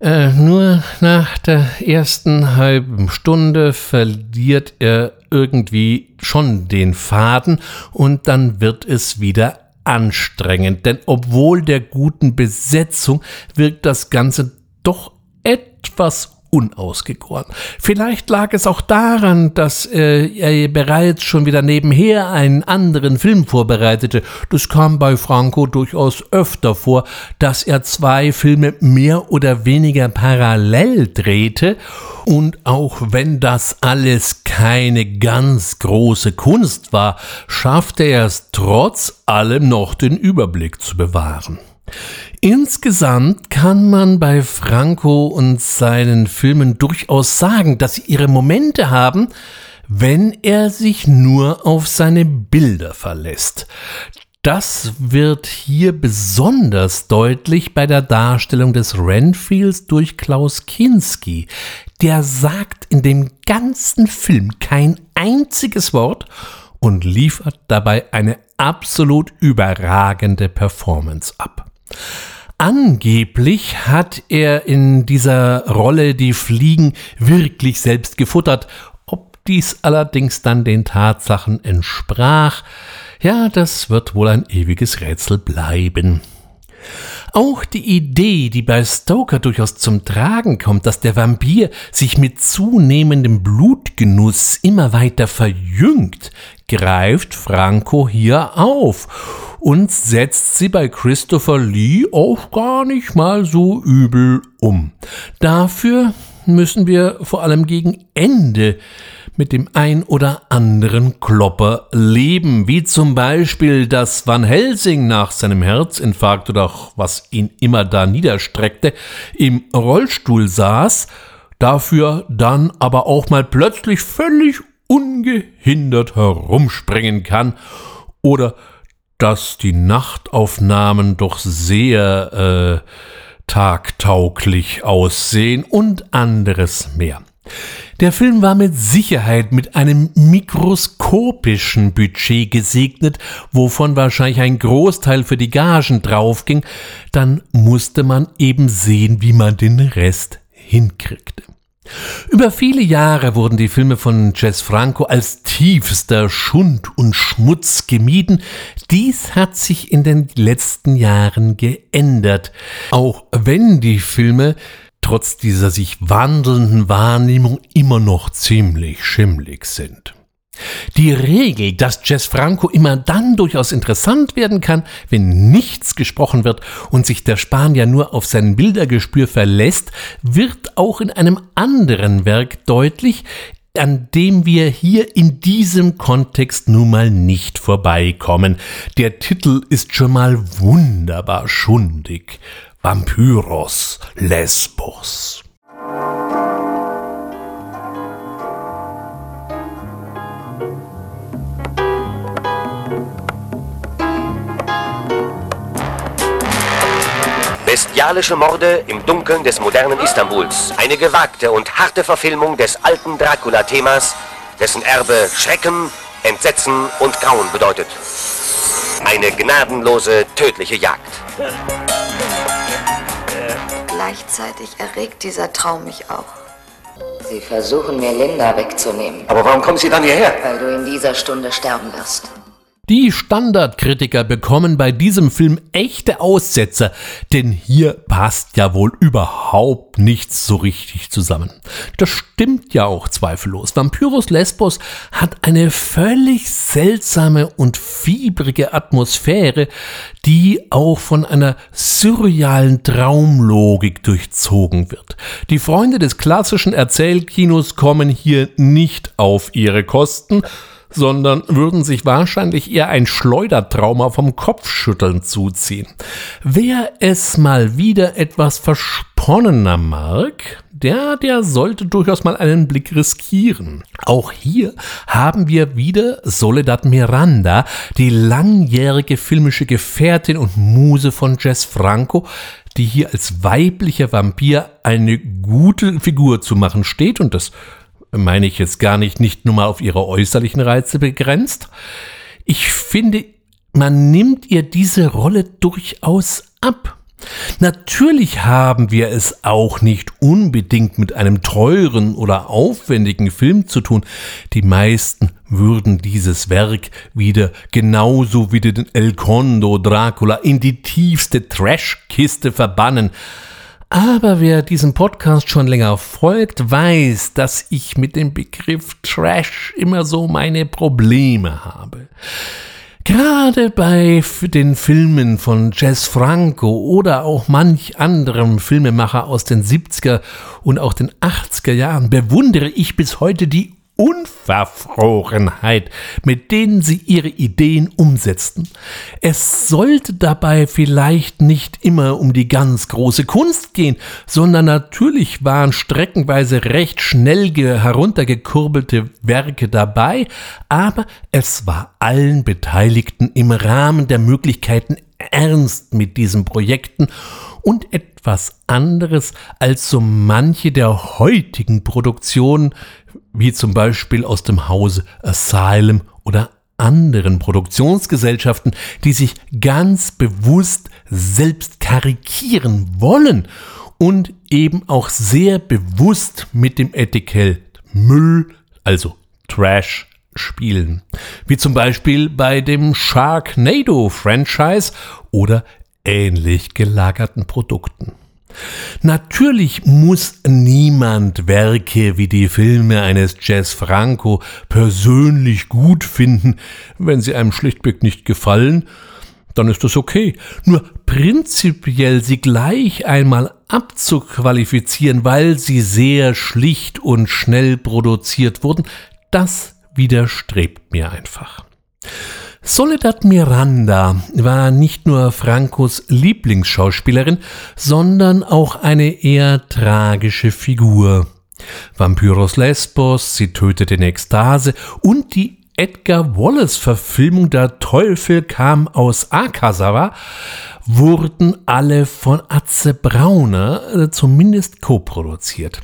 Äh, nur nach der ersten halben Stunde verliert er irgendwie schon den Faden und dann wird es wieder anstrengend, denn obwohl der guten Besetzung wirkt das Ganze doch etwas unausgegoren. Vielleicht lag es auch daran, dass äh, er bereits schon wieder nebenher einen anderen Film vorbereitete. Das kam bei Franco durchaus öfter vor, dass er zwei Filme mehr oder weniger parallel drehte. Und auch wenn das alles keine ganz große Kunst war, schaffte er es trotz allem noch den Überblick zu bewahren. Insgesamt kann man bei Franco und seinen Filmen durchaus sagen, dass sie ihre Momente haben, wenn er sich nur auf seine Bilder verlässt. Das wird hier besonders deutlich bei der Darstellung des Renfields durch Klaus Kinski. Der sagt in dem ganzen Film kein einziges Wort und liefert dabei eine absolut überragende Performance ab. Angeblich hat er in dieser Rolle die Fliegen wirklich selbst gefuttert. Ob dies allerdings dann den Tatsachen entsprach, ja, das wird wohl ein ewiges Rätsel bleiben. Auch die Idee, die bei Stoker durchaus zum Tragen kommt, dass der Vampir sich mit zunehmendem Blutgenuss immer weiter verjüngt, greift Franco hier auf und setzt sie bei Christopher Lee auch gar nicht mal so übel um. Dafür müssen wir vor allem gegen Ende mit dem ein oder anderen Klopper leben, wie zum Beispiel, dass Van Helsing nach seinem Herzinfarkt oder was ihn immer da niederstreckte, im Rollstuhl saß, dafür dann aber auch mal plötzlich völlig ungehindert herumspringen kann oder dass die Nachtaufnahmen doch sehr äh, tagtauglich aussehen und anderes mehr. Der Film war mit Sicherheit mit einem mikroskopischen Budget gesegnet, wovon wahrscheinlich ein Großteil für die Gagen draufging, dann musste man eben sehen, wie man den Rest hinkriegte. Über viele Jahre wurden die Filme von Jess Franco als tiefster Schund und Schmutz gemieden. Dies hat sich in den letzten Jahren geändert. Auch wenn die Filme trotz dieser sich wandelnden Wahrnehmung immer noch ziemlich schimmlig sind. Die Regel, dass Jess Franco immer dann durchaus interessant werden kann, wenn nichts gesprochen wird und sich der Spanier nur auf sein Bildergespür verlässt, wird auch in einem anderen Werk deutlich, an dem wir hier in diesem Kontext nun mal nicht vorbeikommen. Der Titel ist schon mal wunderbar schundig. Vampyros Lesbos. Bestialische Morde im Dunkeln des modernen Istanbuls. Eine gewagte und harte Verfilmung des alten Dracula-Themas, dessen Erbe Schrecken, Entsetzen und Grauen bedeutet. Eine gnadenlose, tödliche Jagd. Gleichzeitig erregt dieser Traum mich auch. Sie versuchen mir Linda wegzunehmen. Aber warum kommen Sie dann hierher? Weil du in dieser Stunde sterben wirst. Die Standardkritiker bekommen bei diesem Film echte Aussetzer, denn hier passt ja wohl überhaupt nichts so richtig zusammen. Das stimmt ja auch zweifellos. Vampyrus Lesbos hat eine völlig seltsame und fiebrige Atmosphäre, die auch von einer surrealen Traumlogik durchzogen wird. Die Freunde des klassischen Erzählkinos kommen hier nicht auf ihre Kosten, sondern würden sich wahrscheinlich eher ein Schleudertrauma vom Kopfschütteln zuziehen. Wer es mal wieder etwas versponnener mag, der, der sollte durchaus mal einen Blick riskieren. Auch hier haben wir wieder Soledad Miranda, die langjährige filmische Gefährtin und Muse von Jess Franco, die hier als weiblicher Vampir eine gute Figur zu machen steht und das meine ich jetzt gar nicht, nicht nur mal auf ihre äußerlichen Reize begrenzt. Ich finde, man nimmt ihr diese Rolle durchaus ab. Natürlich haben wir es auch nicht unbedingt mit einem teuren oder aufwendigen Film zu tun. Die meisten würden dieses Werk wieder genauso wie den El Condo Dracula in die tiefste Trashkiste verbannen. Aber wer diesem Podcast schon länger folgt, weiß, dass ich mit dem Begriff Trash immer so meine Probleme habe. Gerade bei den Filmen von Jess Franco oder auch manch anderem Filmemacher aus den 70er und auch den 80er Jahren bewundere ich bis heute die Unverfrorenheit, mit denen sie ihre Ideen umsetzten. Es sollte dabei vielleicht nicht immer um die ganz große Kunst gehen, sondern natürlich waren streckenweise recht schnell heruntergekurbelte Werke dabei, aber es war allen Beteiligten im Rahmen der Möglichkeiten ernst mit diesen Projekten und etwas anderes als so manche der heutigen Produktionen, wie zum Beispiel aus dem Hause Asylum oder anderen Produktionsgesellschaften, die sich ganz bewusst selbst karikieren wollen und eben auch sehr bewusst mit dem Etikett Müll, also Trash, spielen. Wie zum Beispiel bei dem Sharknado-Franchise oder ähnlich gelagerten Produkten. Natürlich muss niemand Werke wie die Filme eines Jazz Franco persönlich gut finden, wenn sie einem schlichtweg nicht gefallen, dann ist das okay. Nur prinzipiell sie gleich einmal abzuqualifizieren, weil sie sehr schlicht und schnell produziert wurden, das widerstrebt mir einfach. Soledad Miranda war nicht nur Francos Lieblingsschauspielerin, sondern auch eine eher tragische Figur. Vampyros Lesbos, sie tötete in Ekstase und die Edgar Wallace-Verfilmung Der Teufel kam aus Akasawa wurden alle von Atze Brauner äh, zumindest co-produziert,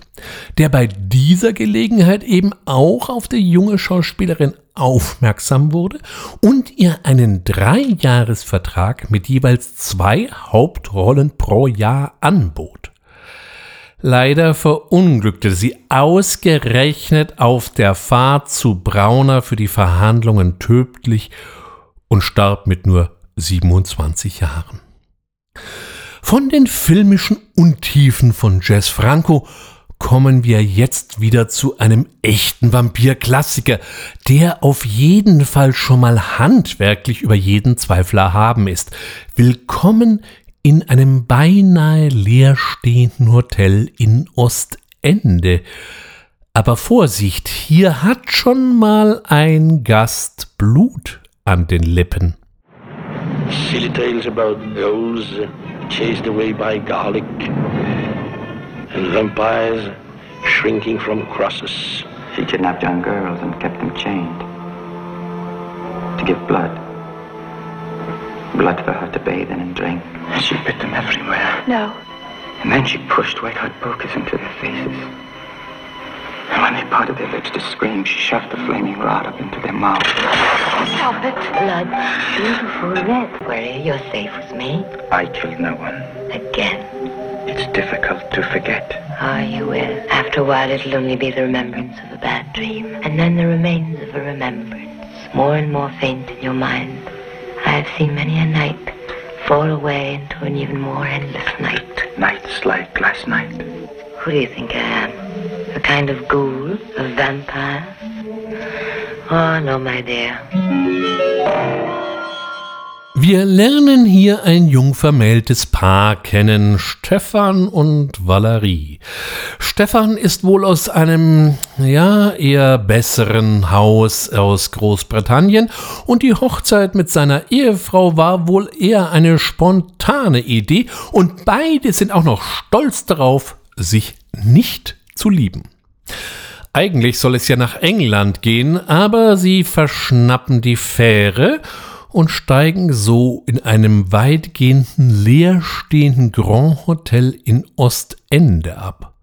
der bei dieser Gelegenheit eben auch auf die junge Schauspielerin aufmerksam wurde und ihr einen Dreijahresvertrag mit jeweils zwei Hauptrollen pro Jahr anbot. Leider verunglückte sie ausgerechnet auf der Fahrt zu Brauner für die Verhandlungen tödlich und starb mit nur 27 Jahren. Von den filmischen Untiefen von Jess Franco kommen wir jetzt wieder zu einem echten Vampir-Klassiker, der auf jeden Fall schon mal handwerklich über jeden Zweifler haben ist. Willkommen in einem beinahe leerstehenden Hotel in Ostende. Aber Vorsicht, hier hat schon mal ein Gast Blut an den Lippen. Silly tales about ghouls chased away by garlic and vampires shrinking from crosses. She kidnapped young girls and kept them chained to give blood. Blood for her to bathe in and drink. She bit them everywhere. No. And then she pushed white hot pokers into their faces. And when they parted their lips to scream, she shoved the flaming rod up into their mouths. Stop it. Blood. Beautiful red. Where you're safe with me. I killed no one. Again. It's difficult to forget. Ah, you will. After a while, it'll only be the remembrance of a bad dream, and then the remains of a remembrance, more and more faint in your mind. I have seen many a night fall away into an even more endless night. Nights like last night. Who do you think I am? A kind of ghoul? A vampire? Oh, no, my dear. Wir lernen hier ein jung vermähltes Paar kennen, Stefan und Valerie. Stefan ist wohl aus einem, ja, eher besseren Haus aus Großbritannien und die Hochzeit mit seiner Ehefrau war wohl eher eine spontane Idee und beide sind auch noch stolz darauf, sich nicht zu lieben. Eigentlich soll es ja nach England gehen, aber sie verschnappen die Fähre und steigen so in einem weitgehenden leerstehenden Grand Hotel in Ostende ab.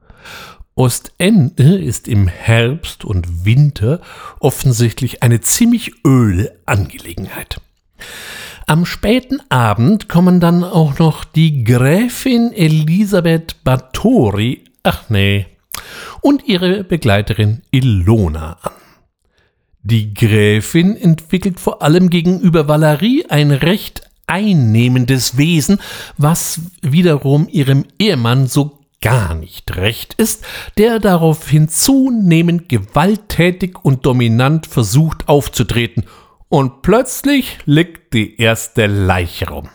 Ostende ist im Herbst und Winter offensichtlich eine ziemlich öde Angelegenheit. Am späten Abend kommen dann auch noch die Gräfin Elisabeth Bathory, ach nee, und ihre Begleiterin Ilona an. Die Gräfin entwickelt vor allem gegenüber Valerie ein recht einnehmendes Wesen, was wiederum ihrem Ehemann so gar nicht recht ist, der daraufhin zunehmend gewalttätig und dominant versucht aufzutreten, und plötzlich liegt die erste Leiche rum.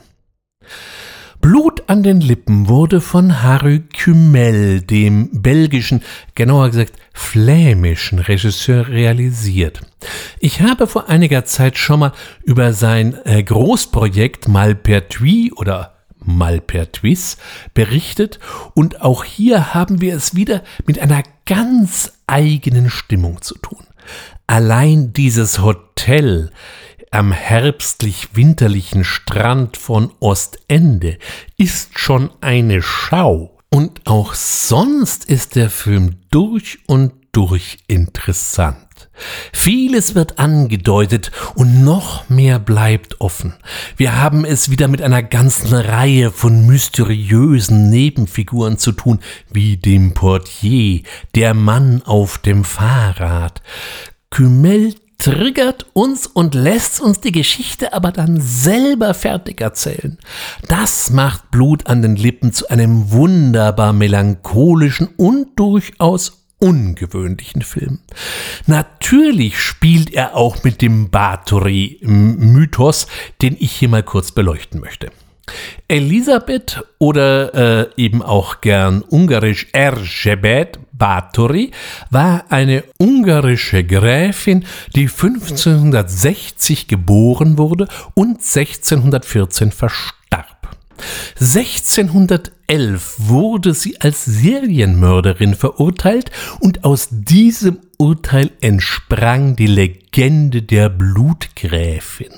Blut an den Lippen wurde von Harry Kümel, dem belgischen, genauer gesagt flämischen Regisseur, realisiert. Ich habe vor einiger Zeit schon mal über sein äh, Großprojekt Malpertuis oder Malpertuis berichtet und auch hier haben wir es wieder mit einer ganz eigenen Stimmung zu tun. Allein dieses Hotel am herbstlich-winterlichen Strand von Ostende ist schon eine Schau. Und auch sonst ist der Film durch und durch interessant. Vieles wird angedeutet und noch mehr bleibt offen. Wir haben es wieder mit einer ganzen Reihe von mysteriösen Nebenfiguren zu tun, wie dem Portier, der Mann auf dem Fahrrad. Kümel triggert uns und lässt uns die Geschichte aber dann selber fertig erzählen. Das macht Blut an den Lippen zu einem wunderbar melancholischen und durchaus ungewöhnlichen Film. Natürlich spielt er auch mit dem Bathory-Mythos, den ich hier mal kurz beleuchten möchte. Elisabeth oder äh, eben auch gern ungarisch Erzsébet Báthory war eine ungarische Gräfin, die 1560 geboren wurde und 1614 verstarb. 1611 wurde sie als Serienmörderin verurteilt und aus diesem Urteil entsprang die Legende der Blutgräfin.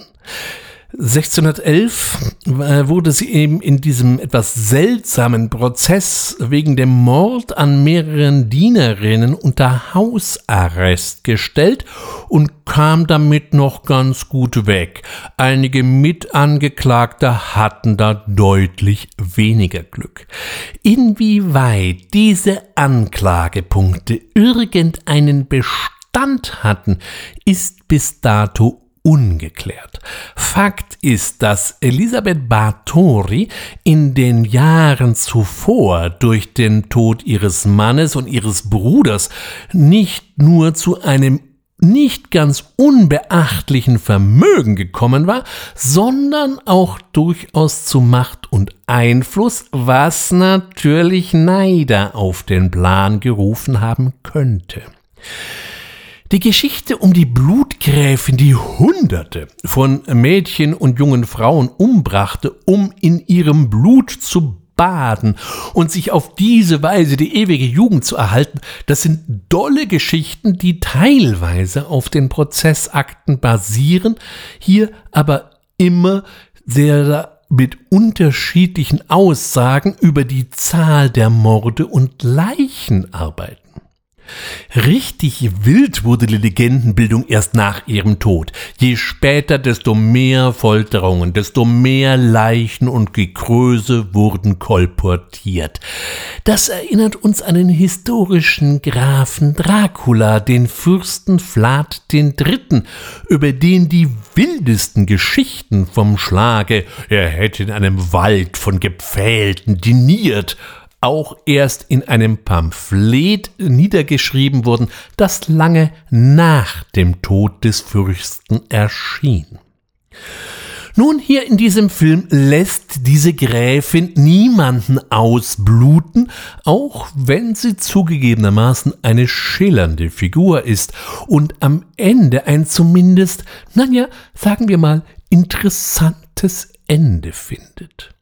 1611 äh, wurde sie eben in diesem etwas seltsamen Prozess wegen dem Mord an mehreren Dienerinnen unter Hausarrest gestellt und kam damit noch ganz gut weg. Einige Mitangeklagte hatten da deutlich weniger Glück. Inwieweit diese Anklagepunkte irgendeinen Bestand hatten, ist bis dato ungeklärt. Fakt ist, dass Elisabeth Bathory in den Jahren zuvor durch den Tod ihres Mannes und ihres Bruders nicht nur zu einem nicht ganz unbeachtlichen Vermögen gekommen war, sondern auch durchaus zu Macht und Einfluss, was natürlich Neider auf den Plan gerufen haben könnte. Die Geschichte um die Blutgräfin, die Hunderte von Mädchen und jungen Frauen umbrachte, um in ihrem Blut zu baden und sich auf diese Weise die ewige Jugend zu erhalten, das sind dolle Geschichten, die teilweise auf den Prozessakten basieren, hier aber immer sehr mit unterschiedlichen Aussagen über die Zahl der Morde und Leichen arbeiten. Richtig wild wurde die Legendenbildung erst nach ihrem Tod. Je später, desto mehr Folterungen, desto mehr Leichen und Gekröse wurden kolportiert. Das erinnert uns an den historischen Grafen Dracula, den Fürsten Vlad III., über den die wildesten Geschichten vom Schlage, er hätte in einem Wald von Gepfählten diniert, auch erst in einem Pamphlet niedergeschrieben wurden, das lange nach dem Tod des Fürsten erschien. Nun, hier in diesem Film lässt diese Gräfin niemanden ausbluten, auch wenn sie zugegebenermaßen eine schillernde Figur ist und am Ende ein zumindest, naja, sagen wir mal, interessantes Ende findet.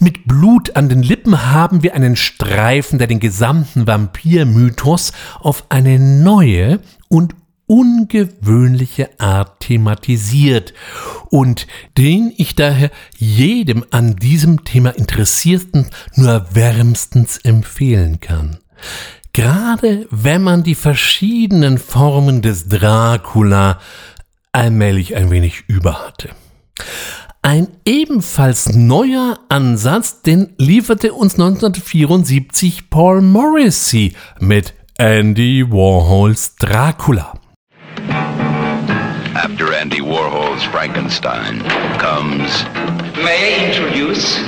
Mit Blut an den Lippen haben wir einen Streifen, der den gesamten Vampirmythos auf eine neue und ungewöhnliche Art thematisiert und den ich daher jedem an diesem Thema Interessierten nur wärmstens empfehlen kann. Gerade wenn man die verschiedenen Formen des Dracula allmählich ein wenig über hatte. Ein ebenfalls neuer Ansatz, den lieferte uns 1974 Paul Morrissey mit Andy Warhols Dracula. After Andy Warhol's Frankenstein comes. May I introduce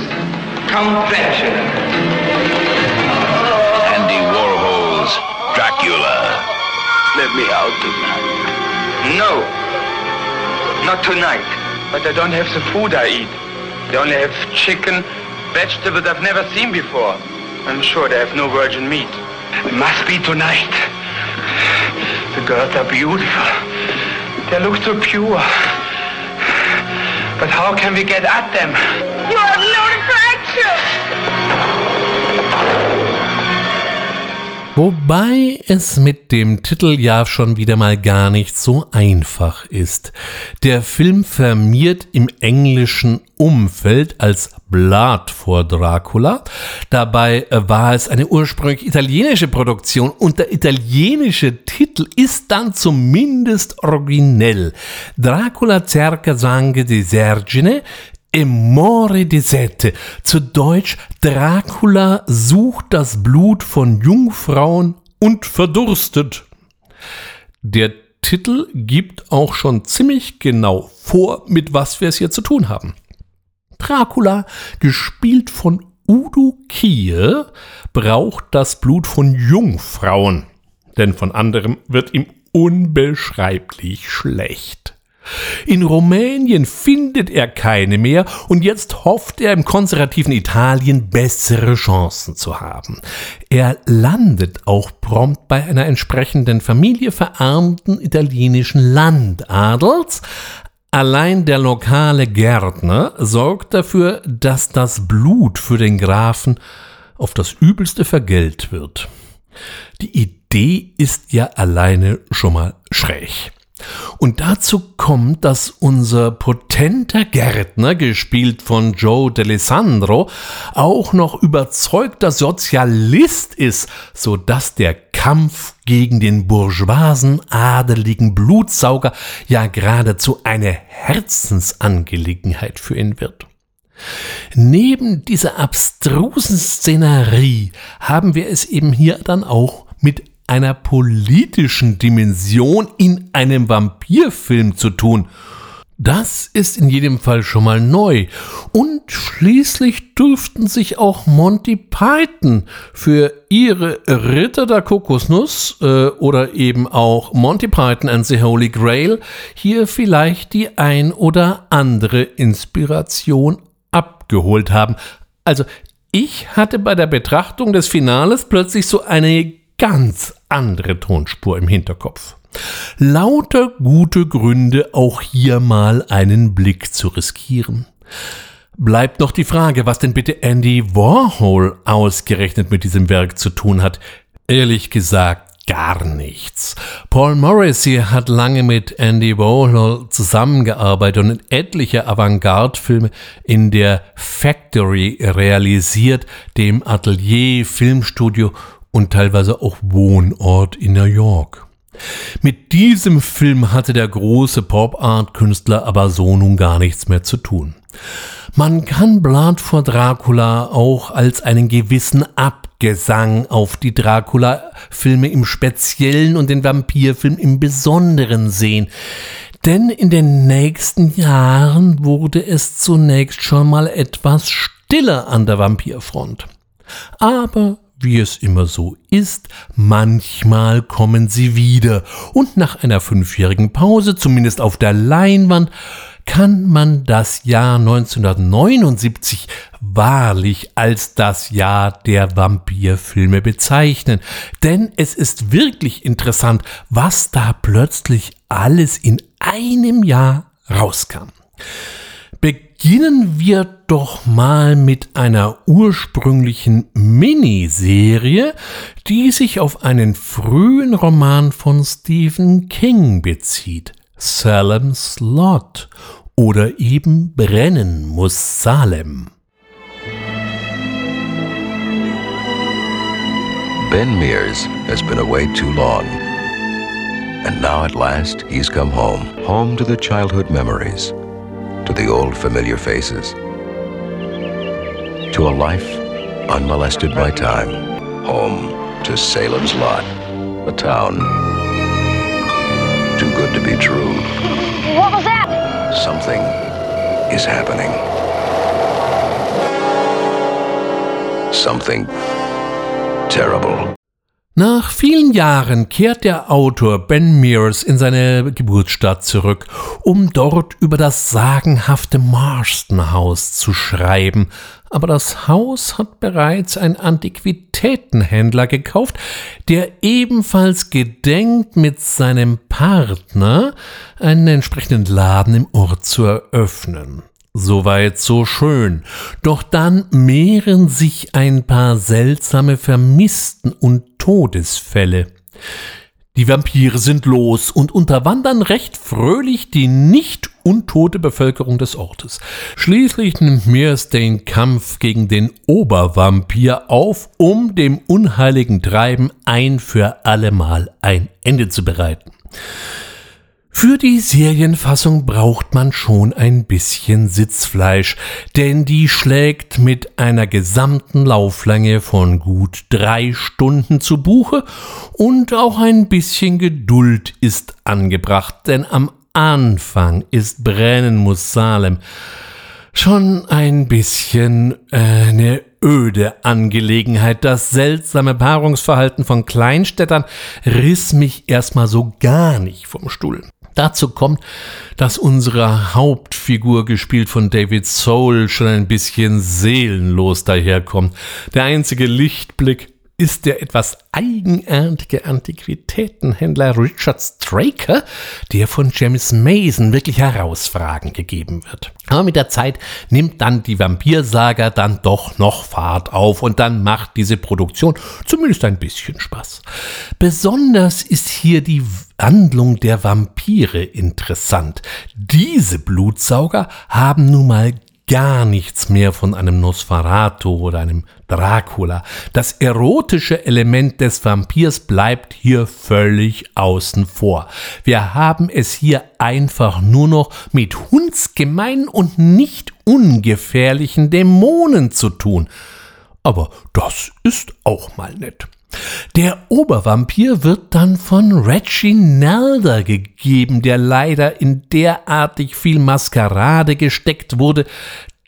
Count Dracula? Andy Warhol's Dracula. Let me out tonight. No, not tonight. But I don't have the food I eat. They only have chicken, vegetables I've never seen before. I'm sure they have no virgin meat. It must be tonight. The girls are beautiful. They look so pure. But how can we get at them? You have no attraction! Wobei es mit dem Titel ja schon wieder mal gar nicht so einfach ist. Der Film firmiert im englischen Umfeld als Blood vor Dracula. Dabei war es eine ursprünglich italienische Produktion und der italienische Titel ist dann zumindest originell. Dracula cerca sangue di Sergine Emore di Sette, zu Deutsch Dracula sucht das Blut von Jungfrauen und verdurstet. Der Titel gibt auch schon ziemlich genau vor, mit was wir es hier zu tun haben. Dracula, gespielt von Udo Kier, braucht das Blut von Jungfrauen, denn von anderem wird ihm unbeschreiblich schlecht. In Rumänien findet er keine mehr und jetzt hofft er im konservativen Italien bessere Chancen zu haben. Er landet auch prompt bei einer entsprechenden Familie verarmten italienischen Landadels. Allein der lokale Gärtner sorgt dafür, dass das Blut für den Grafen auf das Übelste vergällt wird. Die Idee ist ja alleine schon mal schräg. Und dazu kommt, dass unser potenter Gärtner, gespielt von Joe D'Alessandro, auch noch überzeugter Sozialist ist, so dass der Kampf gegen den bourgeoisen adeligen Blutsauger ja geradezu eine Herzensangelegenheit für ihn wird. Neben dieser abstrusen Szenerie haben wir es eben hier dann auch mit einer politischen Dimension in einem Vampirfilm zu tun. Das ist in jedem Fall schon mal neu. Und schließlich dürften sich auch Monty Python für ihre Ritter der Kokosnuss äh, oder eben auch Monty Python and the Holy Grail hier vielleicht die ein oder andere Inspiration abgeholt haben. Also ich hatte bei der Betrachtung des Finales plötzlich so eine ganz andere Tonspur im Hinterkopf. Lauter gute Gründe, auch hier mal einen Blick zu riskieren. Bleibt noch die Frage, was denn bitte Andy Warhol ausgerechnet mit diesem Werk zu tun hat. Ehrlich gesagt, gar nichts. Paul Morrissey hat lange mit Andy Warhol zusammengearbeitet und etliche Avantgarde-Filme in der Factory realisiert, dem Atelier, Filmstudio und teilweise auch Wohnort in New York. Mit diesem Film hatte der große Pop-Art-Künstler aber so nun gar nichts mehr zu tun. Man kann Blood for Dracula auch als einen gewissen Abgesang auf die Dracula-Filme im Speziellen und den Vampirfilm im Besonderen sehen. Denn in den nächsten Jahren wurde es zunächst schon mal etwas stiller an der Vampirfront. Aber wie es immer so ist, manchmal kommen sie wieder und nach einer fünfjährigen Pause, zumindest auf der Leinwand, kann man das Jahr 1979 wahrlich als das Jahr der Vampirfilme bezeichnen. Denn es ist wirklich interessant, was da plötzlich alles in einem Jahr rauskam. Beginnen wir doch mal mit einer ursprünglichen Miniserie, die sich auf einen frühen Roman von Stephen King bezieht. Salem's Lot oder eben Brennen muss Salem. Ben Mears has been away too long. And now at last he's come home. Home to the childhood memories. To the old familiar faces. To a life unmolested by time. Home to Salem's Lot. A town too good to be true. What was that? Something is happening. Something terrible. Nach vielen Jahren kehrt der Autor Ben Mears in seine Geburtsstadt zurück, um dort über das sagenhafte Marston House zu schreiben. Aber das Haus hat bereits ein Antiquitätenhändler gekauft, der ebenfalls gedenkt, mit seinem Partner einen entsprechenden Laden im Ort zu eröffnen. Soweit so schön. Doch dann mehren sich ein paar seltsame Vermissten und Todesfälle. Die Vampire sind los und unterwandern recht fröhlich die nicht untote Bevölkerung des Ortes. Schließlich nimmt Mears den Kampf gegen den Obervampir auf, um dem unheiligen Treiben ein für allemal ein Ende zu bereiten. Für die Serienfassung braucht man schon ein bisschen Sitzfleisch, denn die schlägt mit einer gesamten Lauflänge von gut drei Stunden zu Buche und auch ein bisschen Geduld ist angebracht, denn am Anfang ist Brennen muss Salem schon ein bisschen eine öde Angelegenheit. Das seltsame Paarungsverhalten von Kleinstädtern riss mich erstmal so gar nicht vom Stuhl. Dazu kommt, dass unsere Hauptfigur, gespielt von David Soul, schon ein bisschen seelenlos daherkommt. Der einzige Lichtblick ist der etwas eigenartige Antiquitätenhändler Richard Straker, der von James Mason wirklich herausfragend gegeben wird. Aber mit der Zeit nimmt dann die Vampirsaga dann doch noch Fahrt auf und dann macht diese Produktion zumindest ein bisschen Spaß. Besonders ist hier die Handlung der Vampire interessant. Diese Blutsauger haben nun mal gar nichts mehr von einem Nosferatu oder einem Dracula. Das erotische Element des Vampirs bleibt hier völlig außen vor. Wir haben es hier einfach nur noch mit hundsgemeinen und nicht ungefährlichen Dämonen zu tun. Aber das ist auch mal nett. Der Obervampir wird dann von Reggie Nelder gegeben, der leider in derartig viel Maskerade gesteckt wurde,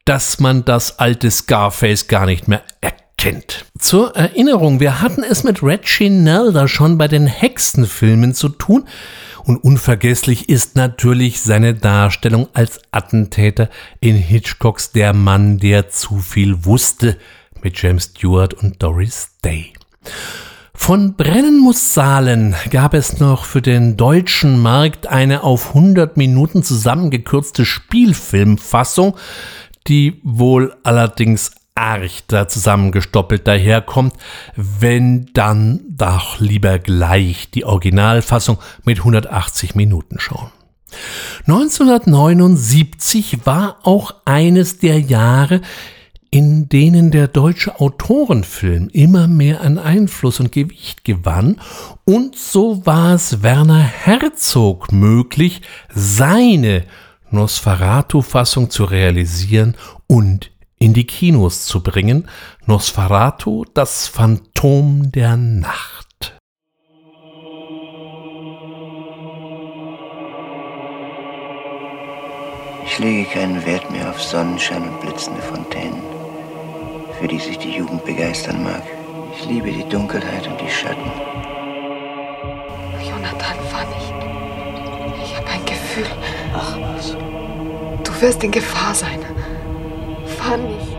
dass man das alte Scarface gar nicht mehr erkennt. Zur Erinnerung, wir hatten es mit Reggie Nelder schon bei den Hexenfilmen zu tun und unvergesslich ist natürlich seine Darstellung als Attentäter in Hitchcocks Der Mann, der zu viel wusste mit James Stewart und Doris Day. Von Brennen muss Salen gab es noch für den deutschen Markt eine auf 100 Minuten zusammengekürzte Spielfilmfassung, die wohl allerdings arg da zusammengestoppelt daherkommt, wenn dann doch lieber gleich die Originalfassung mit 180 Minuten schauen. 1979 war auch eines der Jahre, in denen der deutsche Autorenfilm immer mehr an Einfluss und Gewicht gewann, und so war es Werner Herzog möglich, seine Nosferatu-Fassung zu realisieren und in die Kinos zu bringen. Nosferatu, das Phantom der Nacht. Ich lege keinen Wert mehr auf Sonnenschein und blitzende Fontänen, für die sich die Jugend begeistern mag. Ich liebe die Dunkelheit und die Schatten. Jonathan, fahr nicht. Ich habe ein Gefühl. Ach was. Du wirst in Gefahr sein. Fahr nicht.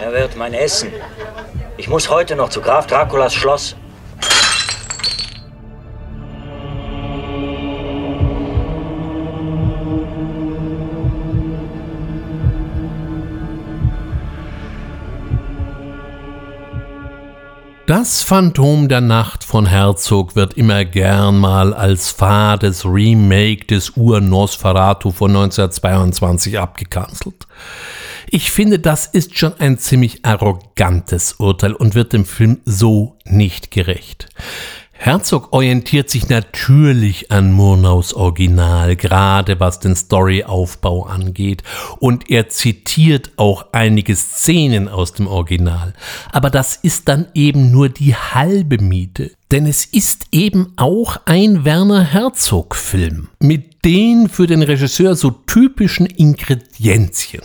Er wird mein Essen. Ich muss heute noch zu Graf Draculas Schloss. Das Phantom der Nacht von Herzog wird immer gern mal als fades Remake des Ur-Nosferatu von 1922 abgekanzelt. Ich finde, das ist schon ein ziemlich arrogantes Urteil und wird dem Film so nicht gerecht. Herzog orientiert sich natürlich an Murnaus Original, gerade was den Storyaufbau angeht, und er zitiert auch einige Szenen aus dem Original. Aber das ist dann eben nur die halbe Miete, denn es ist eben auch ein Werner Herzog-Film mit den für den Regisseur so typischen Ingredienzien.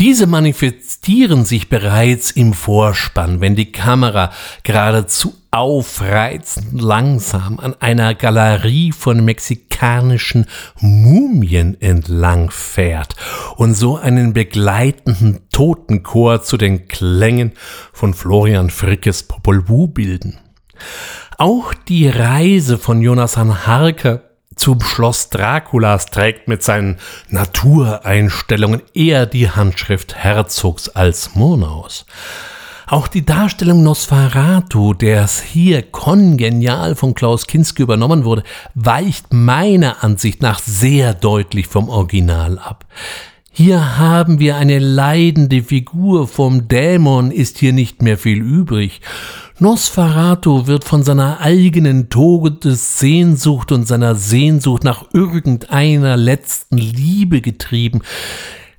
Diese manifestieren sich bereits im Vorspann, wenn die Kamera geradezu aufreizend langsam an einer Galerie von mexikanischen Mumien entlang fährt und so einen begleitenden Totenchor zu den Klängen von Florian Frickes Popol Vuh bilden. Auch die Reise von Jonathan Harker zum Schloss Draculas trägt mit seinen Natureinstellungen eher die Handschrift Herzogs als Murnaus. Auch die Darstellung Nosferatu, der es hier kongenial von Klaus Kinski übernommen wurde, weicht meiner Ansicht nach sehr deutlich vom Original ab. Hier haben wir eine leidende Figur, vom Dämon ist hier nicht mehr viel übrig. Nosferatu wird von seiner eigenen Todessehnsucht und seiner Sehnsucht nach irgendeiner letzten Liebe getrieben.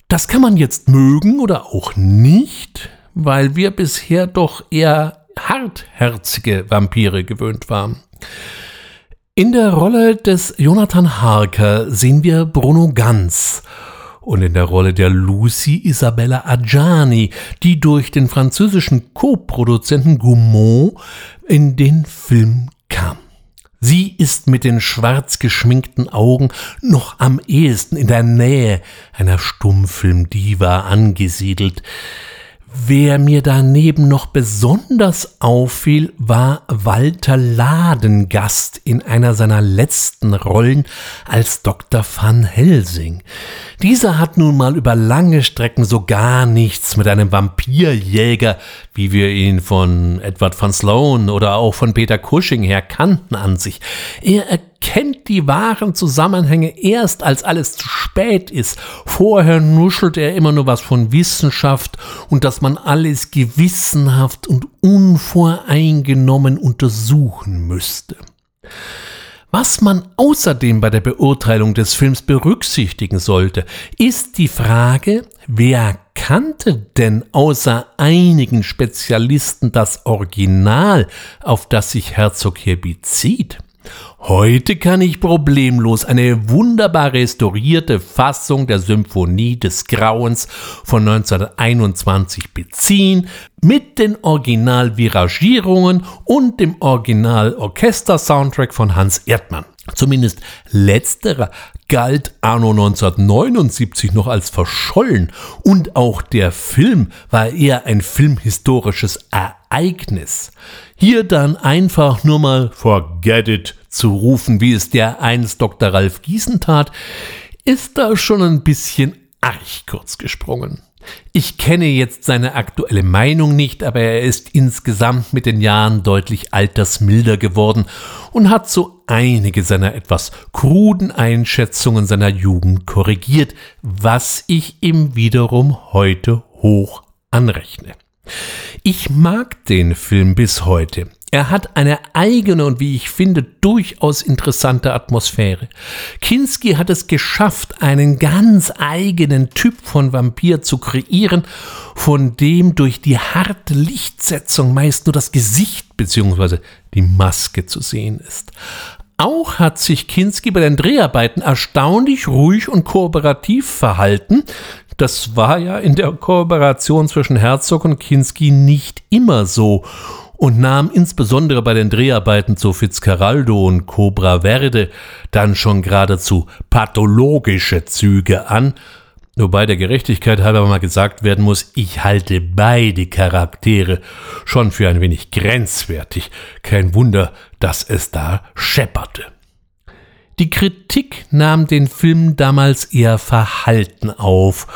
Das kann man jetzt mögen oder auch nicht, weil wir bisher doch eher hartherzige Vampire gewöhnt waren. In der Rolle des Jonathan Harker sehen wir Bruno Ganz und in der Rolle der Lucy Isabella Adjani, die durch den französischen Co-Produzenten Gaumont in den Film kam. Sie ist mit den schwarz geschminkten Augen noch am ehesten in der Nähe einer Stummfilmdiva angesiedelt. Wer mir daneben noch besonders auffiel, war Walter Ladengast in einer seiner letzten Rollen als Dr. Van Helsing. Dieser hat nun mal über lange Strecken so gar nichts mit einem Vampirjäger, wie wir ihn von Edward van Sloan oder auch von Peter Cushing her kannten, an sich. Er erkennt die wahren Zusammenhänge erst, als alles zu spät ist. Vorher nuschelt er immer nur was von Wissenschaft und dass man alles gewissenhaft und unvoreingenommen untersuchen müsste. Was man außerdem bei der Beurteilung des Films berücksichtigen sollte, ist die Frage, wer kannte denn außer einigen Spezialisten das Original, auf das sich Herzog hier bezieht? Heute kann ich problemlos eine wunderbar restaurierte Fassung der Symphonie des Grauens von 1921 beziehen, mit den Original-Viragierungen und dem Original-Orchester-Soundtrack von Hans Erdmann. Zumindest letzterer galt anno 1979 noch als verschollen und auch der Film war eher ein filmhistorisches Ereignis. Hier dann einfach nur mal Forget it zu rufen, wie es der einst Dr. Ralf Giesen tat, ist da schon ein bisschen arg kurz gesprungen. Ich kenne jetzt seine aktuelle Meinung nicht, aber er ist insgesamt mit den Jahren deutlich altersmilder geworden und hat so einige seiner etwas kruden Einschätzungen seiner Jugend korrigiert, was ich ihm wiederum heute hoch anrechne. Ich mag den Film bis heute. Er hat eine eigene und wie ich finde durchaus interessante Atmosphäre. Kinski hat es geschafft, einen ganz eigenen Typ von Vampir zu kreieren, von dem durch die harte Lichtsetzung meist nur das Gesicht bzw. die Maske zu sehen ist. Auch hat sich Kinski bei den Dreharbeiten erstaunlich ruhig und kooperativ verhalten. Das war ja in der Kooperation zwischen Herzog und Kinski nicht immer so und nahm insbesondere bei den Dreharbeiten zu Fitzcarraldo und Cobra Verde dann schon geradezu pathologische Züge an, wobei der Gerechtigkeit halber mal gesagt werden muss, ich halte beide Charaktere schon für ein wenig grenzwertig. Kein Wunder, dass es da schepperte. Die Kritik nahm den Film damals eher verhalten auf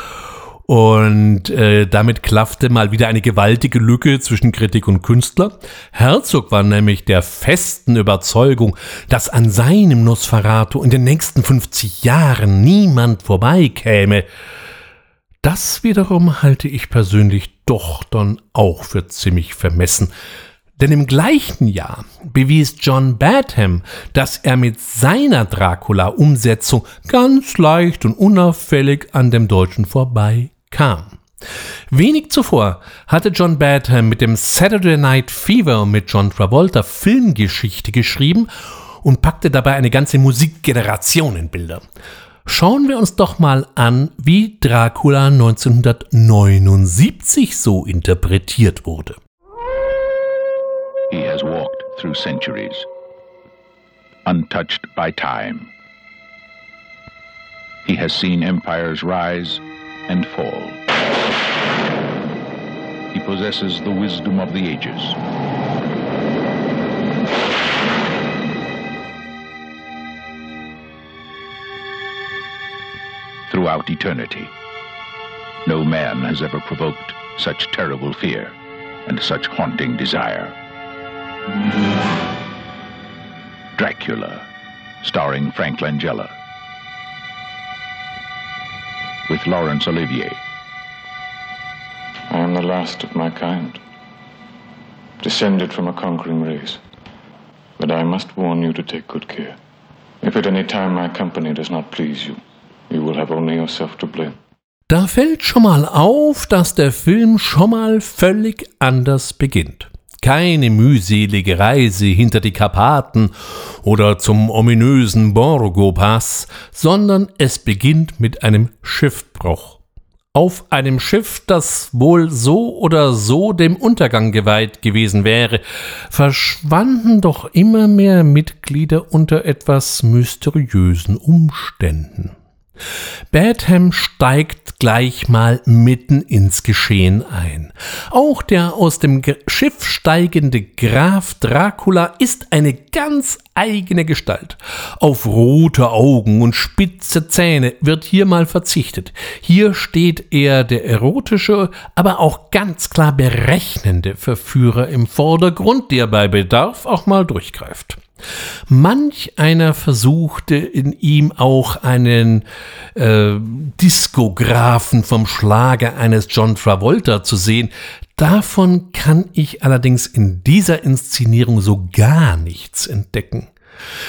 und äh, damit klaffte mal wieder eine gewaltige Lücke zwischen Kritik und Künstler. Herzog war nämlich der festen Überzeugung, dass an seinem Nosferatu in den nächsten 50 Jahren niemand vorbeikäme. Das wiederum halte ich persönlich doch dann auch für ziemlich vermessen. Denn im gleichen Jahr bewies John Badham, dass er mit seiner Dracula-Umsetzung ganz leicht und unauffällig an dem Deutschen vorbei kam. Wenig zuvor hatte John Badham mit dem Saturday Night Fever mit John Travolta Filmgeschichte geschrieben und packte dabei eine ganze Musikgeneration in Bilder. Schauen wir uns doch mal an, wie Dracula 1979 so interpretiert wurde. He has walked through centuries, untouched by time. He has seen empires rise and fall. He possesses the wisdom of the ages. Throughout eternity, no man has ever provoked such terrible fear and such haunting desire. Dracula, starring Frank Langella with Laurence Olivier. I am the last of my kind, descended from a conquering race. But I must warn you to take good care. If at any time my company does not please you, you will have only yourself to blame. Da fällt schon mal auf, dass der Film schon mal völlig anders beginnt. Keine mühselige Reise hinter die Karpaten oder zum ominösen Borgo-Pass, sondern es beginnt mit einem Schiffbruch. Auf einem Schiff, das wohl so oder so dem Untergang geweiht gewesen wäre, verschwanden doch immer mehr Mitglieder unter etwas mysteriösen Umständen. Badham steigt gleich mal mitten ins Geschehen ein. Auch der aus dem Schiff steigende Graf Dracula ist eine ganz eigene Gestalt. Auf rote Augen und spitze Zähne wird hier mal verzichtet. Hier steht eher der erotische, aber auch ganz klar berechnende Verführer im Vordergrund, der bei Bedarf auch mal durchgreift. Manch einer versuchte in ihm auch einen äh, Diskographen vom Schlager eines John Travolta zu sehen. Davon kann ich allerdings in dieser Inszenierung so gar nichts entdecken.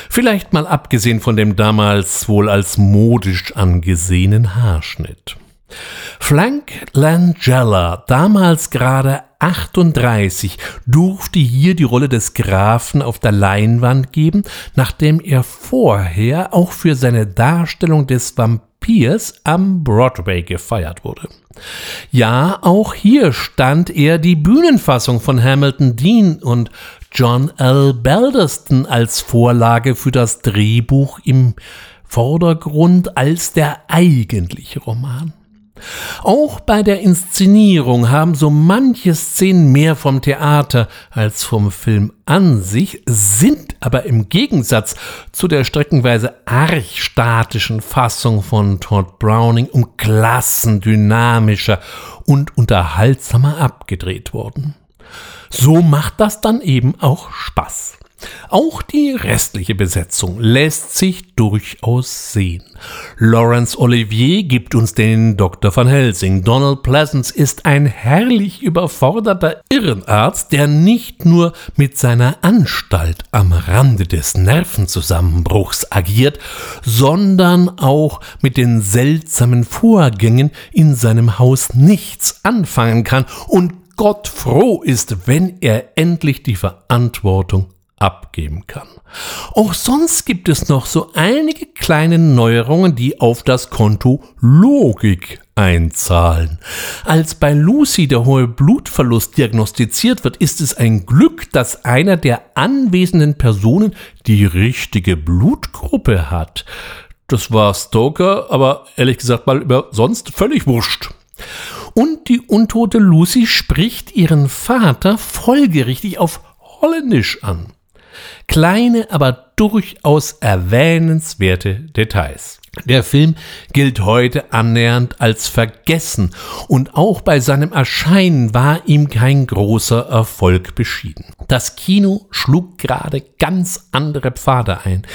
Vielleicht mal abgesehen von dem damals wohl als modisch angesehenen Haarschnitt. Frank Langella, damals gerade 38, durfte hier die Rolle des Grafen auf der Leinwand geben, nachdem er vorher auch für seine Darstellung des Vampirs am Broadway gefeiert wurde. Ja, auch hier stand er die Bühnenfassung von Hamilton Dean und John L. Balderston als Vorlage für das Drehbuch im Vordergrund als der eigentliche Roman. Auch bei der Inszenierung haben so manche Szenen mehr vom Theater als vom Film an sich, sind aber im Gegensatz zu der streckenweise archstatischen Fassung von Todd Browning um Klassen dynamischer und unterhaltsamer abgedreht worden. So macht das dann eben auch Spaß. Auch die restliche Besetzung lässt sich durchaus sehen. Laurence Olivier gibt uns den Dr. van Helsing. Donald Pleasance ist ein herrlich überforderter Irrenarzt, der nicht nur mit seiner Anstalt am Rande des Nervenzusammenbruchs agiert, sondern auch mit den seltsamen Vorgängen in seinem Haus nichts anfangen kann und Gott froh ist, wenn er endlich die Verantwortung abgeben kann. Auch sonst gibt es noch so einige kleine Neuerungen, die auf das Konto Logik einzahlen. Als bei Lucy der hohe Blutverlust diagnostiziert wird, ist es ein Glück, dass einer der anwesenden Personen die richtige Blutgruppe hat. Das war Stoker, aber ehrlich gesagt mal über sonst völlig wurscht. Und die untote Lucy spricht ihren Vater folgerichtig auf Holländisch an. Kleine, aber durchaus erwähnenswerte Details. Der Film gilt heute annähernd als vergessen und auch bei seinem Erscheinen war ihm kein großer Erfolg beschieden. Das Kino schlug gerade ganz andere Pfade ein.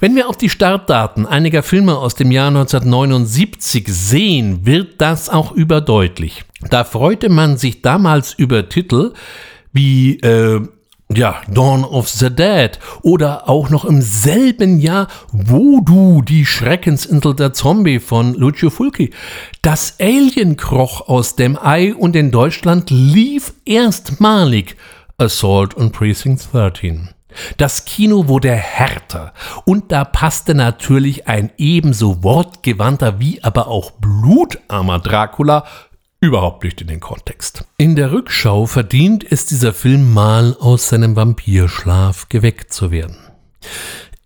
Wenn wir auf die Startdaten einiger Filme aus dem Jahr 1979 sehen, wird das auch überdeutlich. Da freute man sich damals über Titel wie äh, ja, Dawn of the Dead oder auch noch im selben Jahr Voodoo, die Schreckensinsel der Zombie von Lucio Fulci. Das Alien kroch aus dem Ei und in Deutschland lief erstmalig Assault on Precinct 13. Das Kino wurde härter und da passte natürlich ein ebenso wortgewandter wie aber auch blutarmer Dracula überhaupt nicht in den Kontext. In der Rückschau verdient es dieser Film mal aus seinem Vampirschlaf geweckt zu werden.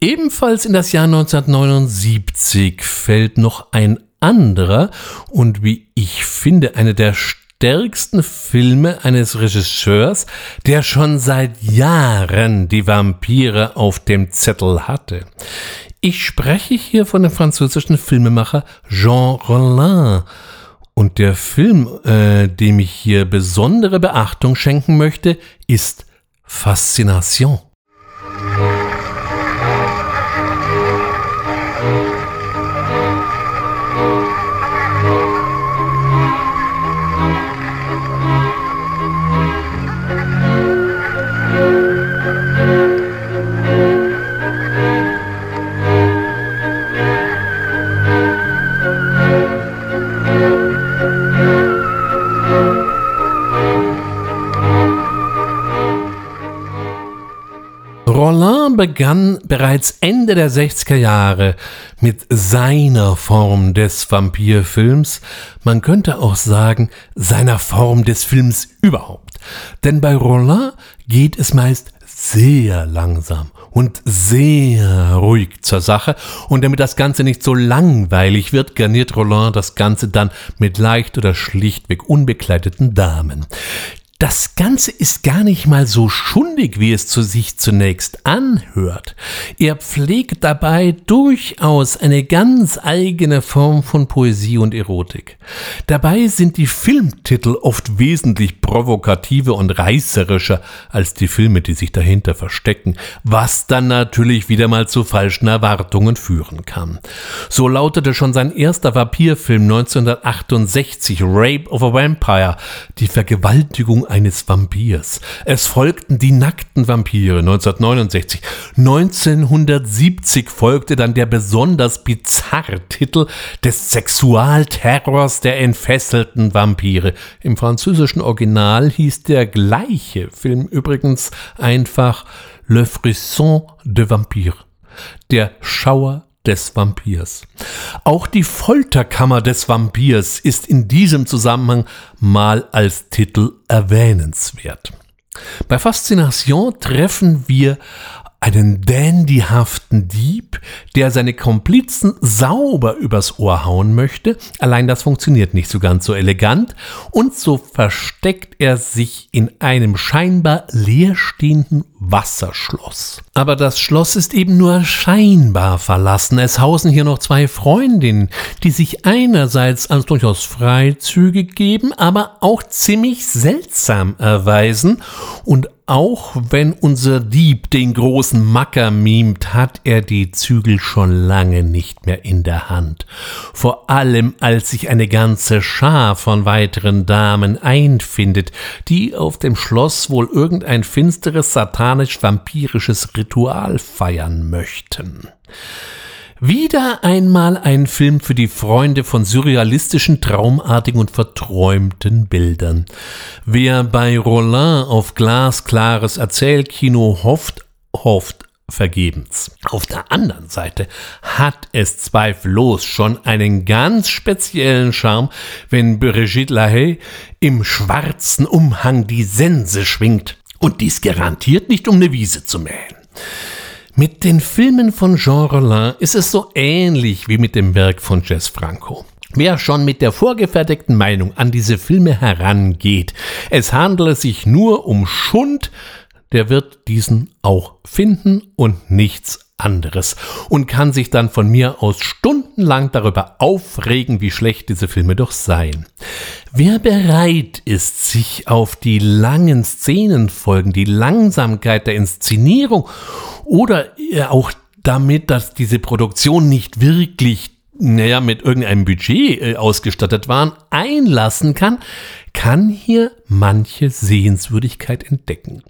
Ebenfalls in das Jahr 1979 fällt noch ein anderer und wie ich finde eine der stärksten Filme eines Regisseurs, der schon seit Jahren die Vampire auf dem Zettel hatte. Ich spreche hier von dem französischen Filmemacher Jean Rollin, und der Film, äh, dem ich hier besondere Beachtung schenken möchte, ist Faszination. Begann bereits Ende der 60er Jahre mit seiner Form des Vampirfilms, man könnte auch sagen seiner Form des Films überhaupt. Denn bei Rollin geht es meist sehr langsam und sehr ruhig zur Sache. Und damit das Ganze nicht so langweilig wird, garniert Roland das Ganze dann mit leicht oder schlichtweg unbekleideten Damen. Das Ganze ist gar nicht mal so schundig, wie es zu sich zunächst anhört. Er pflegt dabei durchaus eine ganz eigene Form von Poesie und Erotik. Dabei sind die Filmtitel oft wesentlich provokativer und reißerischer als die Filme, die sich dahinter verstecken, was dann natürlich wieder mal zu falschen Erwartungen führen kann. So lautete schon sein erster Vampirfilm 1968 Rape of a Vampire, die Vergewaltigung eines Vampirs. Es folgten die nackten Vampire 1969. 1970 folgte dann der besonders bizarre Titel des Sexualterrors der entfesselten Vampire. Im französischen Original hieß der gleiche Film übrigens einfach Le Frisson de Vampire. Der Schauer des Vampirs. Auch die Folterkammer des Vampirs ist in diesem Zusammenhang mal als Titel erwähnenswert. Bei Faszination treffen wir einen dandyhaften Dieb, der seine Komplizen sauber übers Ohr hauen möchte. Allein das funktioniert nicht so ganz so elegant. Und so versteckt er sich in einem scheinbar leerstehenden Wasserschloss. Aber das Schloss ist eben nur scheinbar verlassen. Es hausen hier noch zwei Freundinnen, die sich einerseits als durchaus freizügig geben, aber auch ziemlich seltsam erweisen und auch wenn unser Dieb den großen Macker mimt, hat er die Zügel schon lange nicht mehr in der Hand. Vor allem, als sich eine ganze Schar von weiteren Damen einfindet, die auf dem Schloss wohl irgendein finsteres satanisch-vampirisches Ritual feiern möchten. Wieder einmal ein Film für die Freunde von surrealistischen, traumartigen und verträumten Bildern. Wer bei Rollin auf glasklares Erzählkino hofft, hofft vergebens. Auf der anderen Seite hat es zweifellos schon einen ganz speziellen Charme, wenn Brigitte Lahaye im schwarzen Umhang die Sense schwingt. Und dies garantiert nicht, um eine Wiese zu mähen. Mit den Filmen von Jean Rollin ist es so ähnlich wie mit dem Werk von Jess Franco. Wer schon mit der vorgefertigten Meinung an diese Filme herangeht, es handele sich nur um Schund, der wird diesen auch finden und nichts anderes und kann sich dann von mir aus stundenlang darüber aufregen, wie schlecht diese Filme doch seien. Wer bereit ist, sich auf die langen Szenenfolgen, die Langsamkeit der Inszenierung oder auch damit, dass diese Produktion nicht wirklich naja, mit irgendeinem Budget äh, ausgestattet waren, einlassen kann, kann hier manche Sehenswürdigkeit entdecken.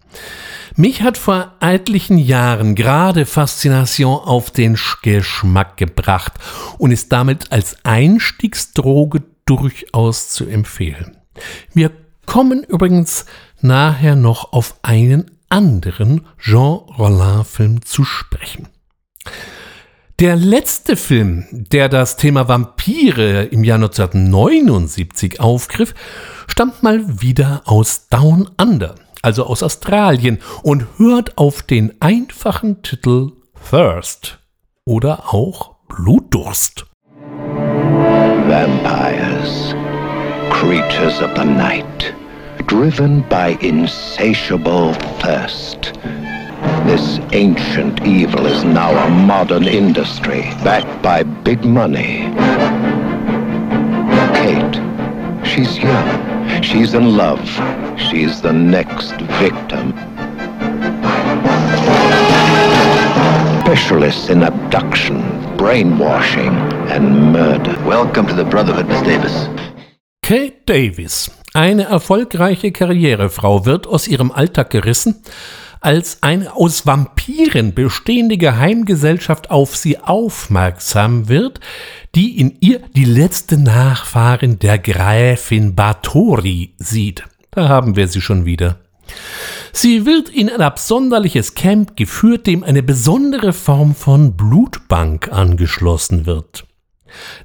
Mich hat vor etlichen Jahren gerade Faszination auf den Geschmack gebracht und ist damit als Einstiegsdroge durchaus zu empfehlen. Wir kommen übrigens nachher noch auf einen anderen Jean Rollin-Film zu sprechen. Der letzte Film, der das Thema Vampire im Jahr 1979 aufgriff, stammt mal wieder aus Down Under, also aus Australien, und hört auf den einfachen Titel Thirst oder auch Blutdurst. Vampires, creatures of the night, driven by insatiable thirst. This ancient evil is now a modern industry backed by big money. Kate, she's young. She's in love. She's the next victim. Specialists in abduction, brainwashing, and murder. Welcome to the Brotherhood, Miss Davis. Kate Davis, eine erfolgreiche Karrierefrau, wird aus ihrem Alltag gerissen als eine aus Vampiren bestehende Geheimgesellschaft auf sie aufmerksam wird, die in ihr die letzte Nachfahrin der Gräfin Bathory sieht. Da haben wir sie schon wieder. Sie wird in ein absonderliches Camp geführt, dem eine besondere Form von Blutbank angeschlossen wird.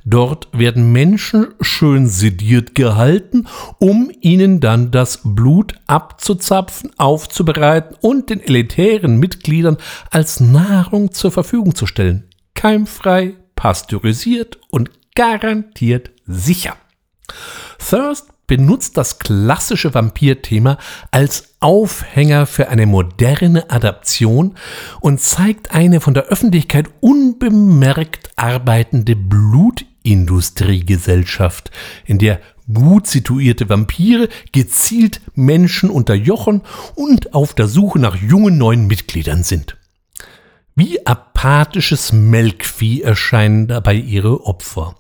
Dort werden Menschen schön sediert gehalten, um ihnen dann das Blut abzuzapfen, aufzubereiten und den elitären Mitgliedern als Nahrung zur Verfügung zu stellen. Keimfrei, pasteurisiert und garantiert sicher. Thirst benutzt das klassische Vampirthema als Aufhänger für eine moderne Adaption und zeigt eine von der Öffentlichkeit unbemerkt arbeitende Blutindustriegesellschaft, in der gut situierte Vampire gezielt Menschen unterjochen und auf der Suche nach jungen neuen Mitgliedern sind. Wie apathisches Melkvieh erscheinen dabei ihre Opfer.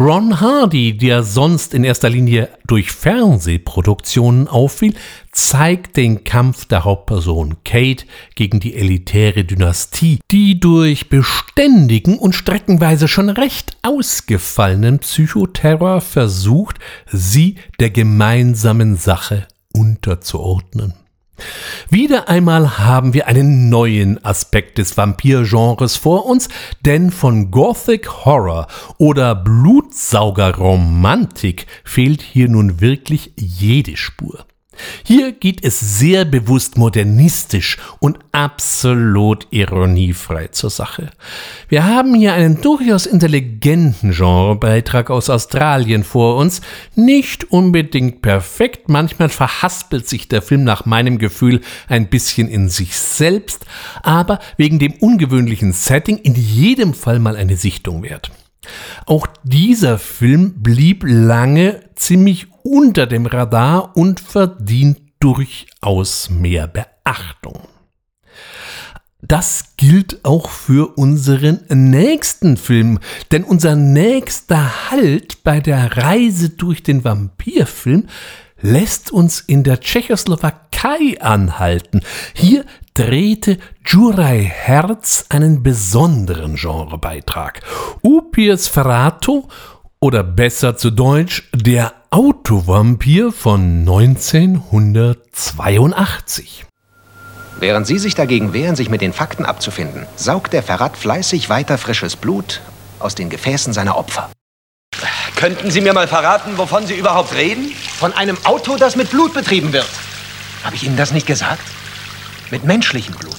Ron Hardy, der sonst in erster Linie durch Fernsehproduktionen auffiel, zeigt den Kampf der Hauptperson Kate gegen die elitäre Dynastie, die durch beständigen und streckenweise schon recht ausgefallenen Psychoterror versucht, sie der gemeinsamen Sache unterzuordnen. Wieder einmal haben wir einen neuen Aspekt des Vampirgenres vor uns, denn von Gothic Horror oder Blutsaugerromantik fehlt hier nun wirklich jede Spur. Hier geht es sehr bewusst modernistisch und absolut ironiefrei zur Sache. Wir haben hier einen durchaus intelligenten Genrebeitrag aus Australien vor uns, nicht unbedingt perfekt, manchmal verhaspelt sich der Film nach meinem Gefühl ein bisschen in sich selbst, aber wegen dem ungewöhnlichen Setting in jedem Fall mal eine Sichtung wert. Auch dieser Film blieb lange ziemlich unter dem Radar und verdient durchaus mehr Beachtung. Das gilt auch für unseren nächsten Film, denn unser nächster Halt bei der Reise durch den Vampirfilm lässt uns in der Tschechoslowakei anhalten. Hier drehte Juraj Herz einen besonderen Genrebeitrag. Upirs Ferrato oder besser zu Deutsch der Autovampir von 1982. Während Sie sich dagegen wehren, sich mit den Fakten abzufinden, saugt der Verrat fleißig weiter frisches Blut aus den Gefäßen seiner Opfer. Könnten Sie mir mal verraten, wovon Sie überhaupt reden? Von einem Auto, das mit Blut betrieben wird. Habe ich Ihnen das nicht gesagt? Mit menschlichem Blut.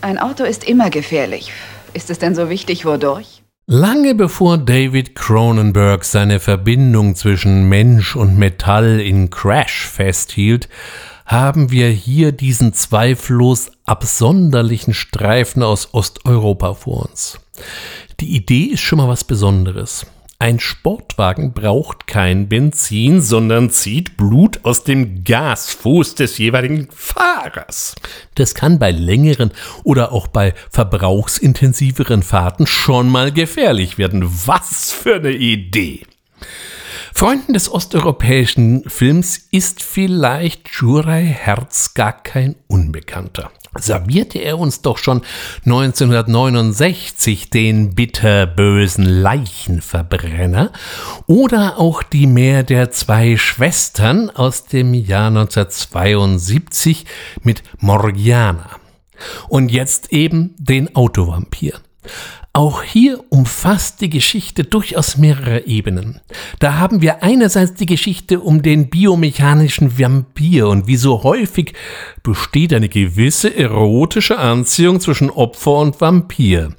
Ein Auto ist immer gefährlich. Ist es denn so wichtig, wodurch? Lange bevor David Cronenberg seine Verbindung zwischen Mensch und Metall in Crash festhielt, haben wir hier diesen zweifellos absonderlichen Streifen aus Osteuropa vor uns. Die Idee ist schon mal was Besonderes. Ein Sportwagen braucht kein Benzin, sondern zieht Blut aus dem Gasfuß des jeweiligen Fahrers. Das kann bei längeren oder auch bei verbrauchsintensiveren Fahrten schon mal gefährlich werden. Was für eine Idee! Freunden des osteuropäischen Films ist vielleicht Juraj Herz gar kein Unbekannter servierte er uns doch schon 1969 den bitterbösen Leichenverbrenner oder auch die Meer der zwei Schwestern aus dem Jahr 1972 mit Morgiana. Und jetzt eben den Autovampir. Auch hier umfasst die Geschichte durchaus mehrere Ebenen. Da haben wir einerseits die Geschichte um den biomechanischen Vampir und wie so häufig besteht eine gewisse erotische Anziehung zwischen Opfer und Vampir,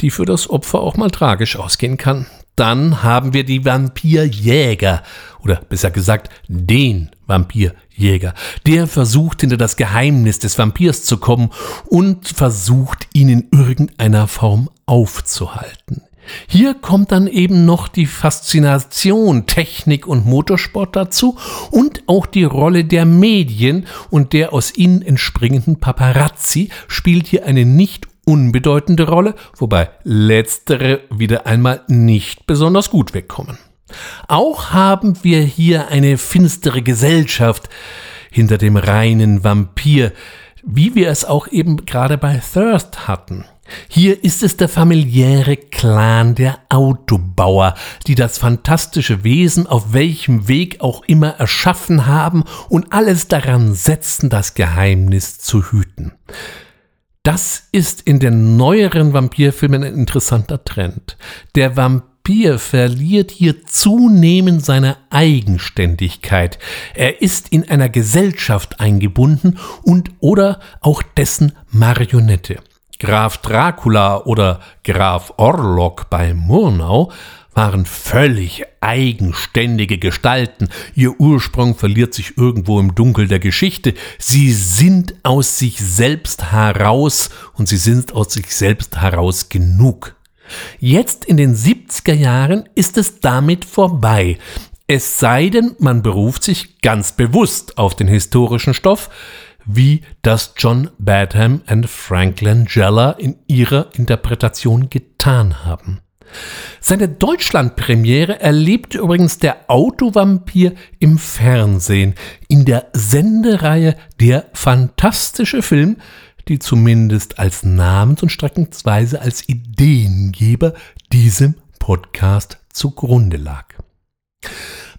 die für das Opfer auch mal tragisch ausgehen kann. Dann haben wir die Vampirjäger oder besser gesagt den Vampirjäger. Der versucht hinter das Geheimnis des Vampirs zu kommen und versucht ihn in irgendeiner Form aufzuhalten. Hier kommt dann eben noch die Faszination Technik und Motorsport dazu und auch die Rolle der Medien und der aus ihnen entspringenden Paparazzi spielt hier eine nicht unbedeutende Rolle, wobei letztere wieder einmal nicht besonders gut wegkommen. Auch haben wir hier eine finstere Gesellschaft hinter dem reinen Vampir, wie wir es auch eben gerade bei Thirst hatten. Hier ist es der familiäre Clan der Autobauer, die das fantastische Wesen auf welchem Weg auch immer erschaffen haben und alles daran setzen, das Geheimnis zu hüten. Das ist in den neueren Vampirfilmen ein interessanter Trend. Der Vampir verliert hier zunehmend seine Eigenständigkeit. Er ist in einer Gesellschaft eingebunden und oder auch dessen Marionette. Graf Dracula oder Graf Orlok bei Murnau waren völlig eigenständige Gestalten. Ihr Ursprung verliert sich irgendwo im Dunkel der Geschichte. Sie sind aus sich selbst heraus und sie sind aus sich selbst heraus genug. Jetzt in den 70er Jahren ist es damit vorbei. Es sei denn, man beruft sich ganz bewusst auf den historischen Stoff, wie das John Badham und Frank Langella in ihrer Interpretation getan haben. Seine Deutschlandpremiere erlebte übrigens der Autovampir im Fernsehen in der Sendereihe Der fantastische Film, die zumindest als Namens- und streckensweise als Ideengeber diesem Podcast zugrunde lag.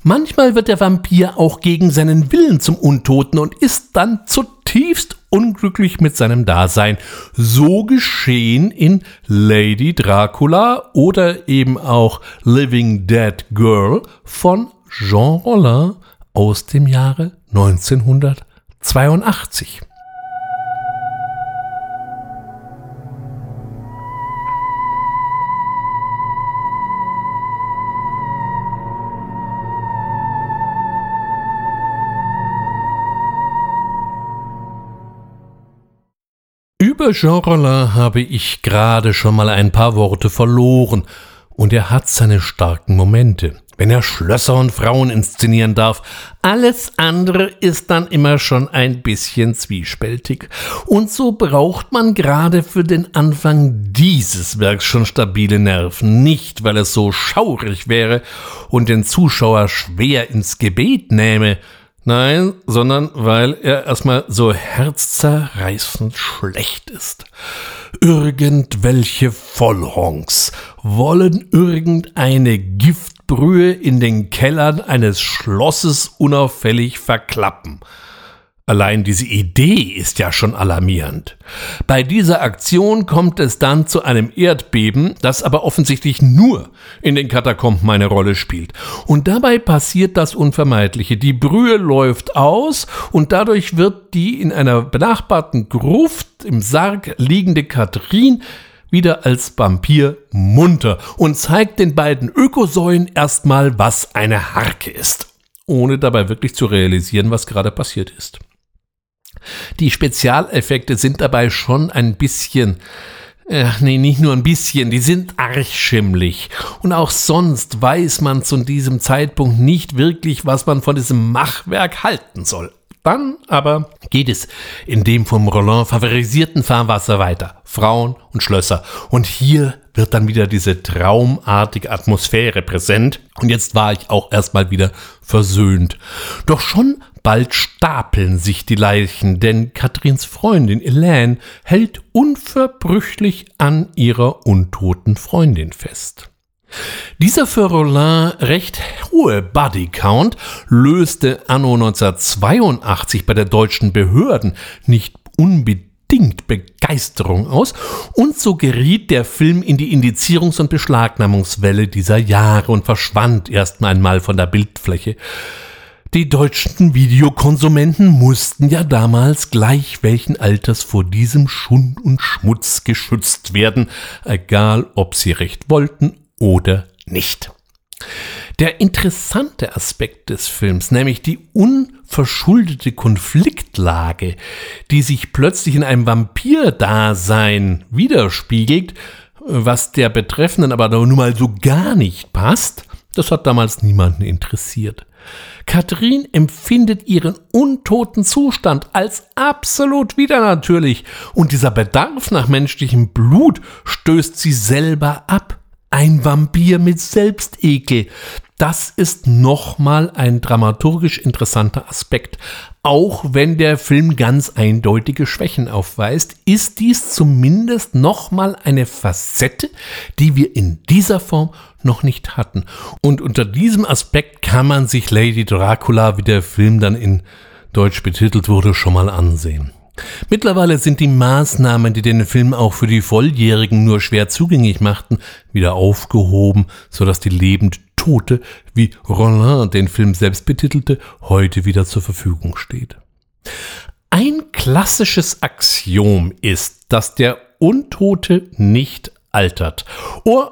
Manchmal wird der Vampir auch gegen seinen Willen zum Untoten und ist dann zutiefst unglücklich mit seinem Dasein. So geschehen in Lady Dracula oder eben auch Living Dead Girl von Jean Rollin aus dem Jahre 1982. Über Jean Rollin habe ich gerade schon mal ein paar Worte verloren, und er hat seine starken Momente, wenn er Schlösser und Frauen inszenieren darf. Alles andere ist dann immer schon ein bisschen zwiespältig. Und so braucht man gerade für den Anfang dieses Werks schon stabile Nerven, nicht weil es so schaurig wäre und den Zuschauer schwer ins Gebet nähme, Nein, sondern weil er erstmal so herzzerreißend schlecht ist. Irgendwelche Vollhonks wollen irgendeine Giftbrühe in den Kellern eines Schlosses unauffällig verklappen. Allein diese Idee ist ja schon alarmierend. Bei dieser Aktion kommt es dann zu einem Erdbeben, das aber offensichtlich nur in den Katakomben eine Rolle spielt. Und dabei passiert das Unvermeidliche. Die Brühe läuft aus und dadurch wird die in einer benachbarten Gruft im Sarg liegende Katrin wieder als Vampir munter und zeigt den beiden Ökosäuen erstmal, was eine Harke ist, ohne dabei wirklich zu realisieren, was gerade passiert ist. Die Spezialeffekte sind dabei schon ein bisschen äh, nee, nicht nur ein bisschen, die sind archschimmlig. Und auch sonst weiß man zu diesem Zeitpunkt nicht wirklich, was man von diesem Machwerk halten soll. Dann aber geht es in dem vom Roland favorisierten Fahrwasser weiter. Frauen und Schlösser. Und hier wird dann wieder diese traumartige Atmosphäre präsent. Und jetzt war ich auch erstmal wieder versöhnt. Doch schon bald stapeln sich die Leichen, denn Katrins Freundin Elaine hält unverbrüchlich an ihrer untoten Freundin fest. Dieser für Roland recht hohe Bodycount löste anno 1982 bei der deutschen Behörden nicht unbedingt Begeisterung aus und so geriet der Film in die Indizierungs- und Beschlagnahmungswelle dieser Jahre und verschwand erst einmal von der Bildfläche. Die deutschen Videokonsumenten mussten ja damals gleich welchen Alters vor diesem Schund und Schmutz geschützt werden, egal ob sie recht wollten oder nicht. Der interessante Aspekt des Films, nämlich die unverschuldete Konfliktlage, die sich plötzlich in einem Vampir-Dasein widerspiegelt, was der Betreffenden aber nun mal so gar nicht passt, das hat damals niemanden interessiert. Katrin empfindet ihren untoten Zustand als absolut widernatürlich und dieser Bedarf nach menschlichem Blut stößt sie selber ab. Ein Vampir mit Selbstekel. Das ist nochmal ein dramaturgisch interessanter Aspekt. Auch wenn der Film ganz eindeutige Schwächen aufweist, ist dies zumindest nochmal eine Facette, die wir in dieser Form noch nicht hatten. Und unter diesem Aspekt kann man sich Lady Dracula, wie der Film dann in Deutsch betitelt wurde, schon mal ansehen. Mittlerweile sind die Maßnahmen, die den Film auch für die Volljährigen nur schwer zugänglich machten, wieder aufgehoben, sodass die lebend Tote, wie Roland den Film selbst betitelte, heute wieder zur Verfügung steht. Ein klassisches Axiom ist, dass der Untote nicht altert. Und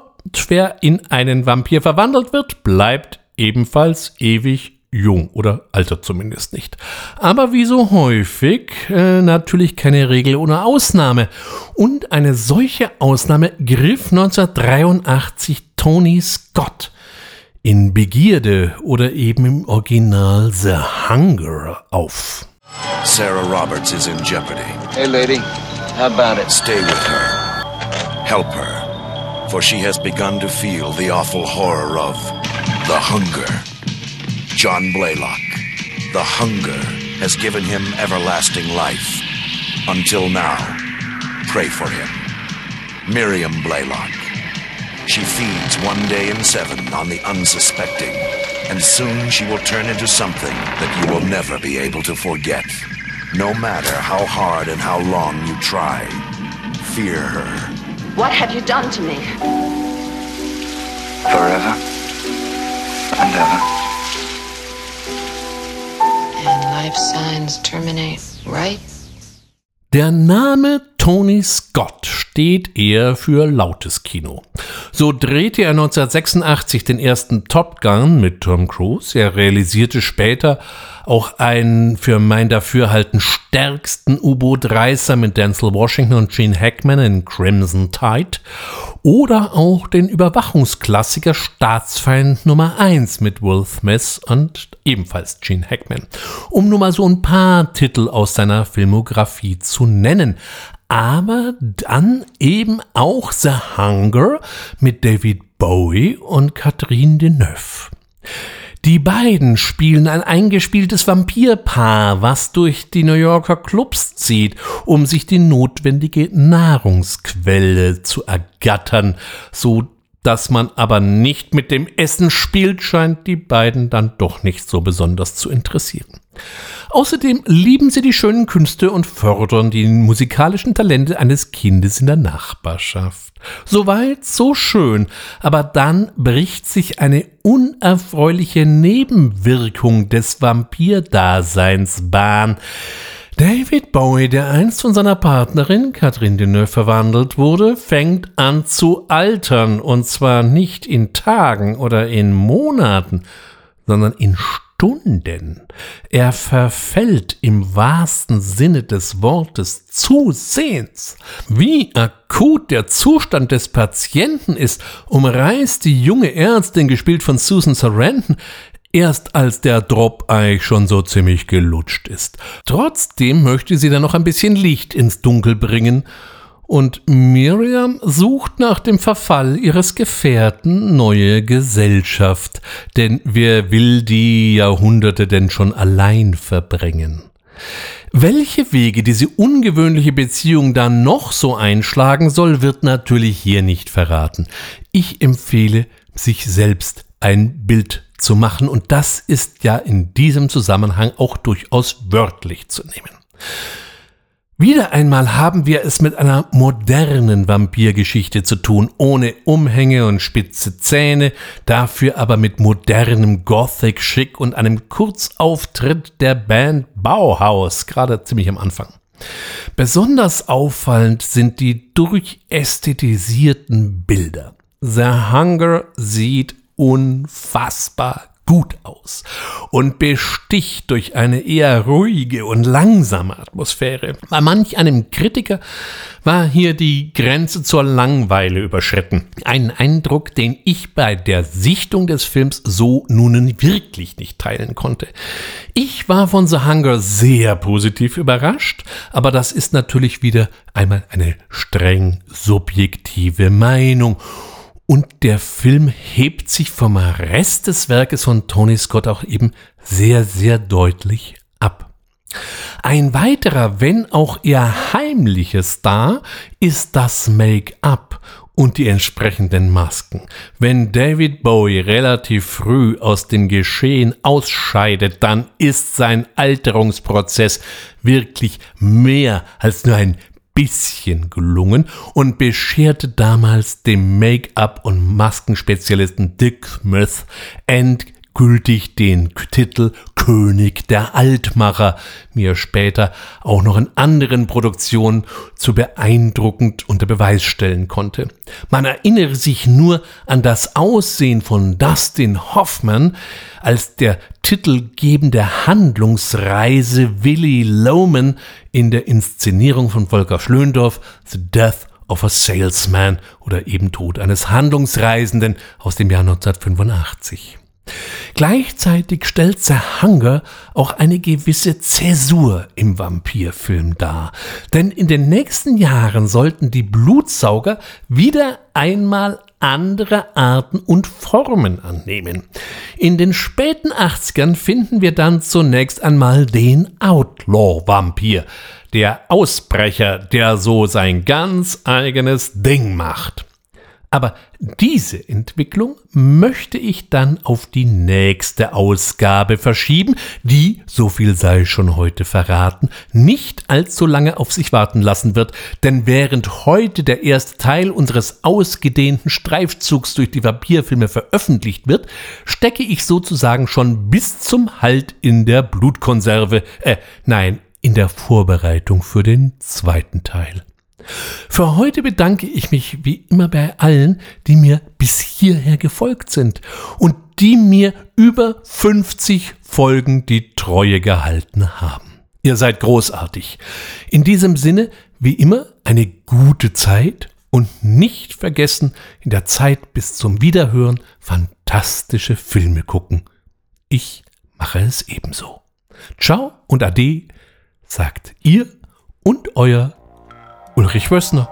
wer in einen Vampir verwandelt wird, bleibt ebenfalls ewig jung oder altert zumindest nicht. Aber wie so häufig äh, natürlich keine Regel ohne Ausnahme. Und eine solche Ausnahme griff 1983 Tony Scott in Begierde oder eben im Original The Hunger auf. Sarah Roberts is in jeopardy. Hey lady, how about it? Stay with her. Help her. For she has begun to feel the awful horror of the hunger. John Blaylock. The hunger has given him everlasting life. Until now, pray for him. Miriam Blaylock. She feeds one day in seven on the unsuspecting, and soon she will turn into something that you will never be able to forget. No matter how hard and how long you try, fear her. What have you done to me? Forever and ever. And life signs terminate right? Der Name Tony Scott steht eher für lautes Kino. So drehte er 1986 den ersten Top Gun mit Tom Cruise. Er realisierte später auch einen für mein Dafürhalten stärksten U-Boot-Reißer mit Denzel Washington und Gene Hackman in Crimson Tide oder auch den Überwachungsklassiker Staatsfeind Nummer 1 mit Will Smith und ebenfalls Gene Hackman, um nur mal so ein paar Titel aus seiner Filmografie zu nennen. Aber dann eben auch The Hunger mit David Bowie und Catherine Deneuve. Die beiden spielen ein eingespieltes Vampirpaar, was durch die New Yorker Clubs zieht, um sich die notwendige Nahrungsquelle zu ergattern, so dass man aber nicht mit dem Essen spielt, scheint die beiden dann doch nicht so besonders zu interessieren. Außerdem lieben sie die schönen Künste und fördern die musikalischen Talente eines Kindes in der Nachbarschaft. Soweit, so schön, aber dann bricht sich eine unerfreuliche Nebenwirkung des Vampirdaseins Bahn. David Bowie, der einst von seiner Partnerin Catherine Deneuve verwandelt wurde, fängt an zu altern und zwar nicht in Tagen oder in Monaten, sondern in Stunden. Er verfällt im wahrsten Sinne des Wortes zusehends. Wie akut der Zustand des Patienten ist, umreißt die junge Ärztin, gespielt von Susan Sarandon, erst als der Drop eigentlich schon so ziemlich gelutscht ist. Trotzdem möchte sie dann noch ein bisschen Licht ins Dunkel bringen und Miriam sucht nach dem Verfall ihres Gefährten neue Gesellschaft, denn wer will die Jahrhunderte denn schon allein verbringen? Welche Wege diese ungewöhnliche Beziehung dann noch so einschlagen soll, wird natürlich hier nicht verraten. Ich empfehle, sich selbst ein Bild zu machen. Und das ist ja in diesem Zusammenhang auch durchaus wörtlich zu nehmen. Wieder einmal haben wir es mit einer modernen Vampirgeschichte zu tun, ohne Umhänge und spitze Zähne, dafür aber mit modernem Gothic-Schick und einem Kurzauftritt der Band Bauhaus, gerade ziemlich am Anfang. Besonders auffallend sind die durchästhetisierten Bilder. The Hunger sieht unfassbar gut aus und besticht durch eine eher ruhige und langsame Atmosphäre. Bei manch einem Kritiker war hier die Grenze zur Langweile überschritten. Ein Eindruck, den ich bei der Sichtung des Films so nun wirklich nicht teilen konnte. Ich war von The Hunger sehr positiv überrascht, aber das ist natürlich wieder einmal eine streng subjektive Meinung und der Film hebt sich vom Rest des Werkes von Tony Scott auch eben sehr, sehr deutlich ab. Ein weiterer, wenn auch eher heimlicher Star ist das Make-up und die entsprechenden Masken. Wenn David Bowie relativ früh aus dem Geschehen ausscheidet, dann ist sein Alterungsprozess wirklich mehr als nur ein bisschen gelungen und bescherte damals dem Make-up- und Maskenspezialisten Dick Smith endgültig den Titel König der Altmacher, wie er später auch noch in anderen Produktionen zu beeindruckend unter Beweis stellen konnte. Man erinnere sich nur an das Aussehen von Dustin Hoffman, als der titelgebende Handlungsreise Willy Loman in der Inszenierung von Volker Schlöndorff The Death of a Salesman oder eben Tod eines Handlungsreisenden aus dem Jahr 1985. Gleichzeitig stellt The Hunger auch eine gewisse Zäsur im Vampirfilm dar. Denn in den nächsten Jahren sollten die Blutsauger wieder einmal andere Arten und Formen annehmen. In den späten 80ern finden wir dann zunächst einmal den Outlaw-Vampir, der Ausbrecher, der so sein ganz eigenes Ding macht. Aber diese Entwicklung möchte ich dann auf die nächste Ausgabe verschieben, die, so viel sei schon heute verraten, nicht allzu lange auf sich warten lassen wird, denn während heute der erste Teil unseres ausgedehnten Streifzugs durch die Vampirfilme veröffentlicht wird, stecke ich sozusagen schon bis zum Halt in der Blutkonserve, äh, nein, in der Vorbereitung für den zweiten Teil. Für heute bedanke ich mich wie immer bei allen, die mir bis hierher gefolgt sind und die mir über 50 Folgen die Treue gehalten haben. Ihr seid großartig. In diesem Sinne, wie immer, eine gute Zeit und nicht vergessen, in der Zeit bis zum Wiederhören fantastische Filme gucken. Ich mache es ebenso. Ciao und Ade, sagt ihr und euer Ulrich Wössner.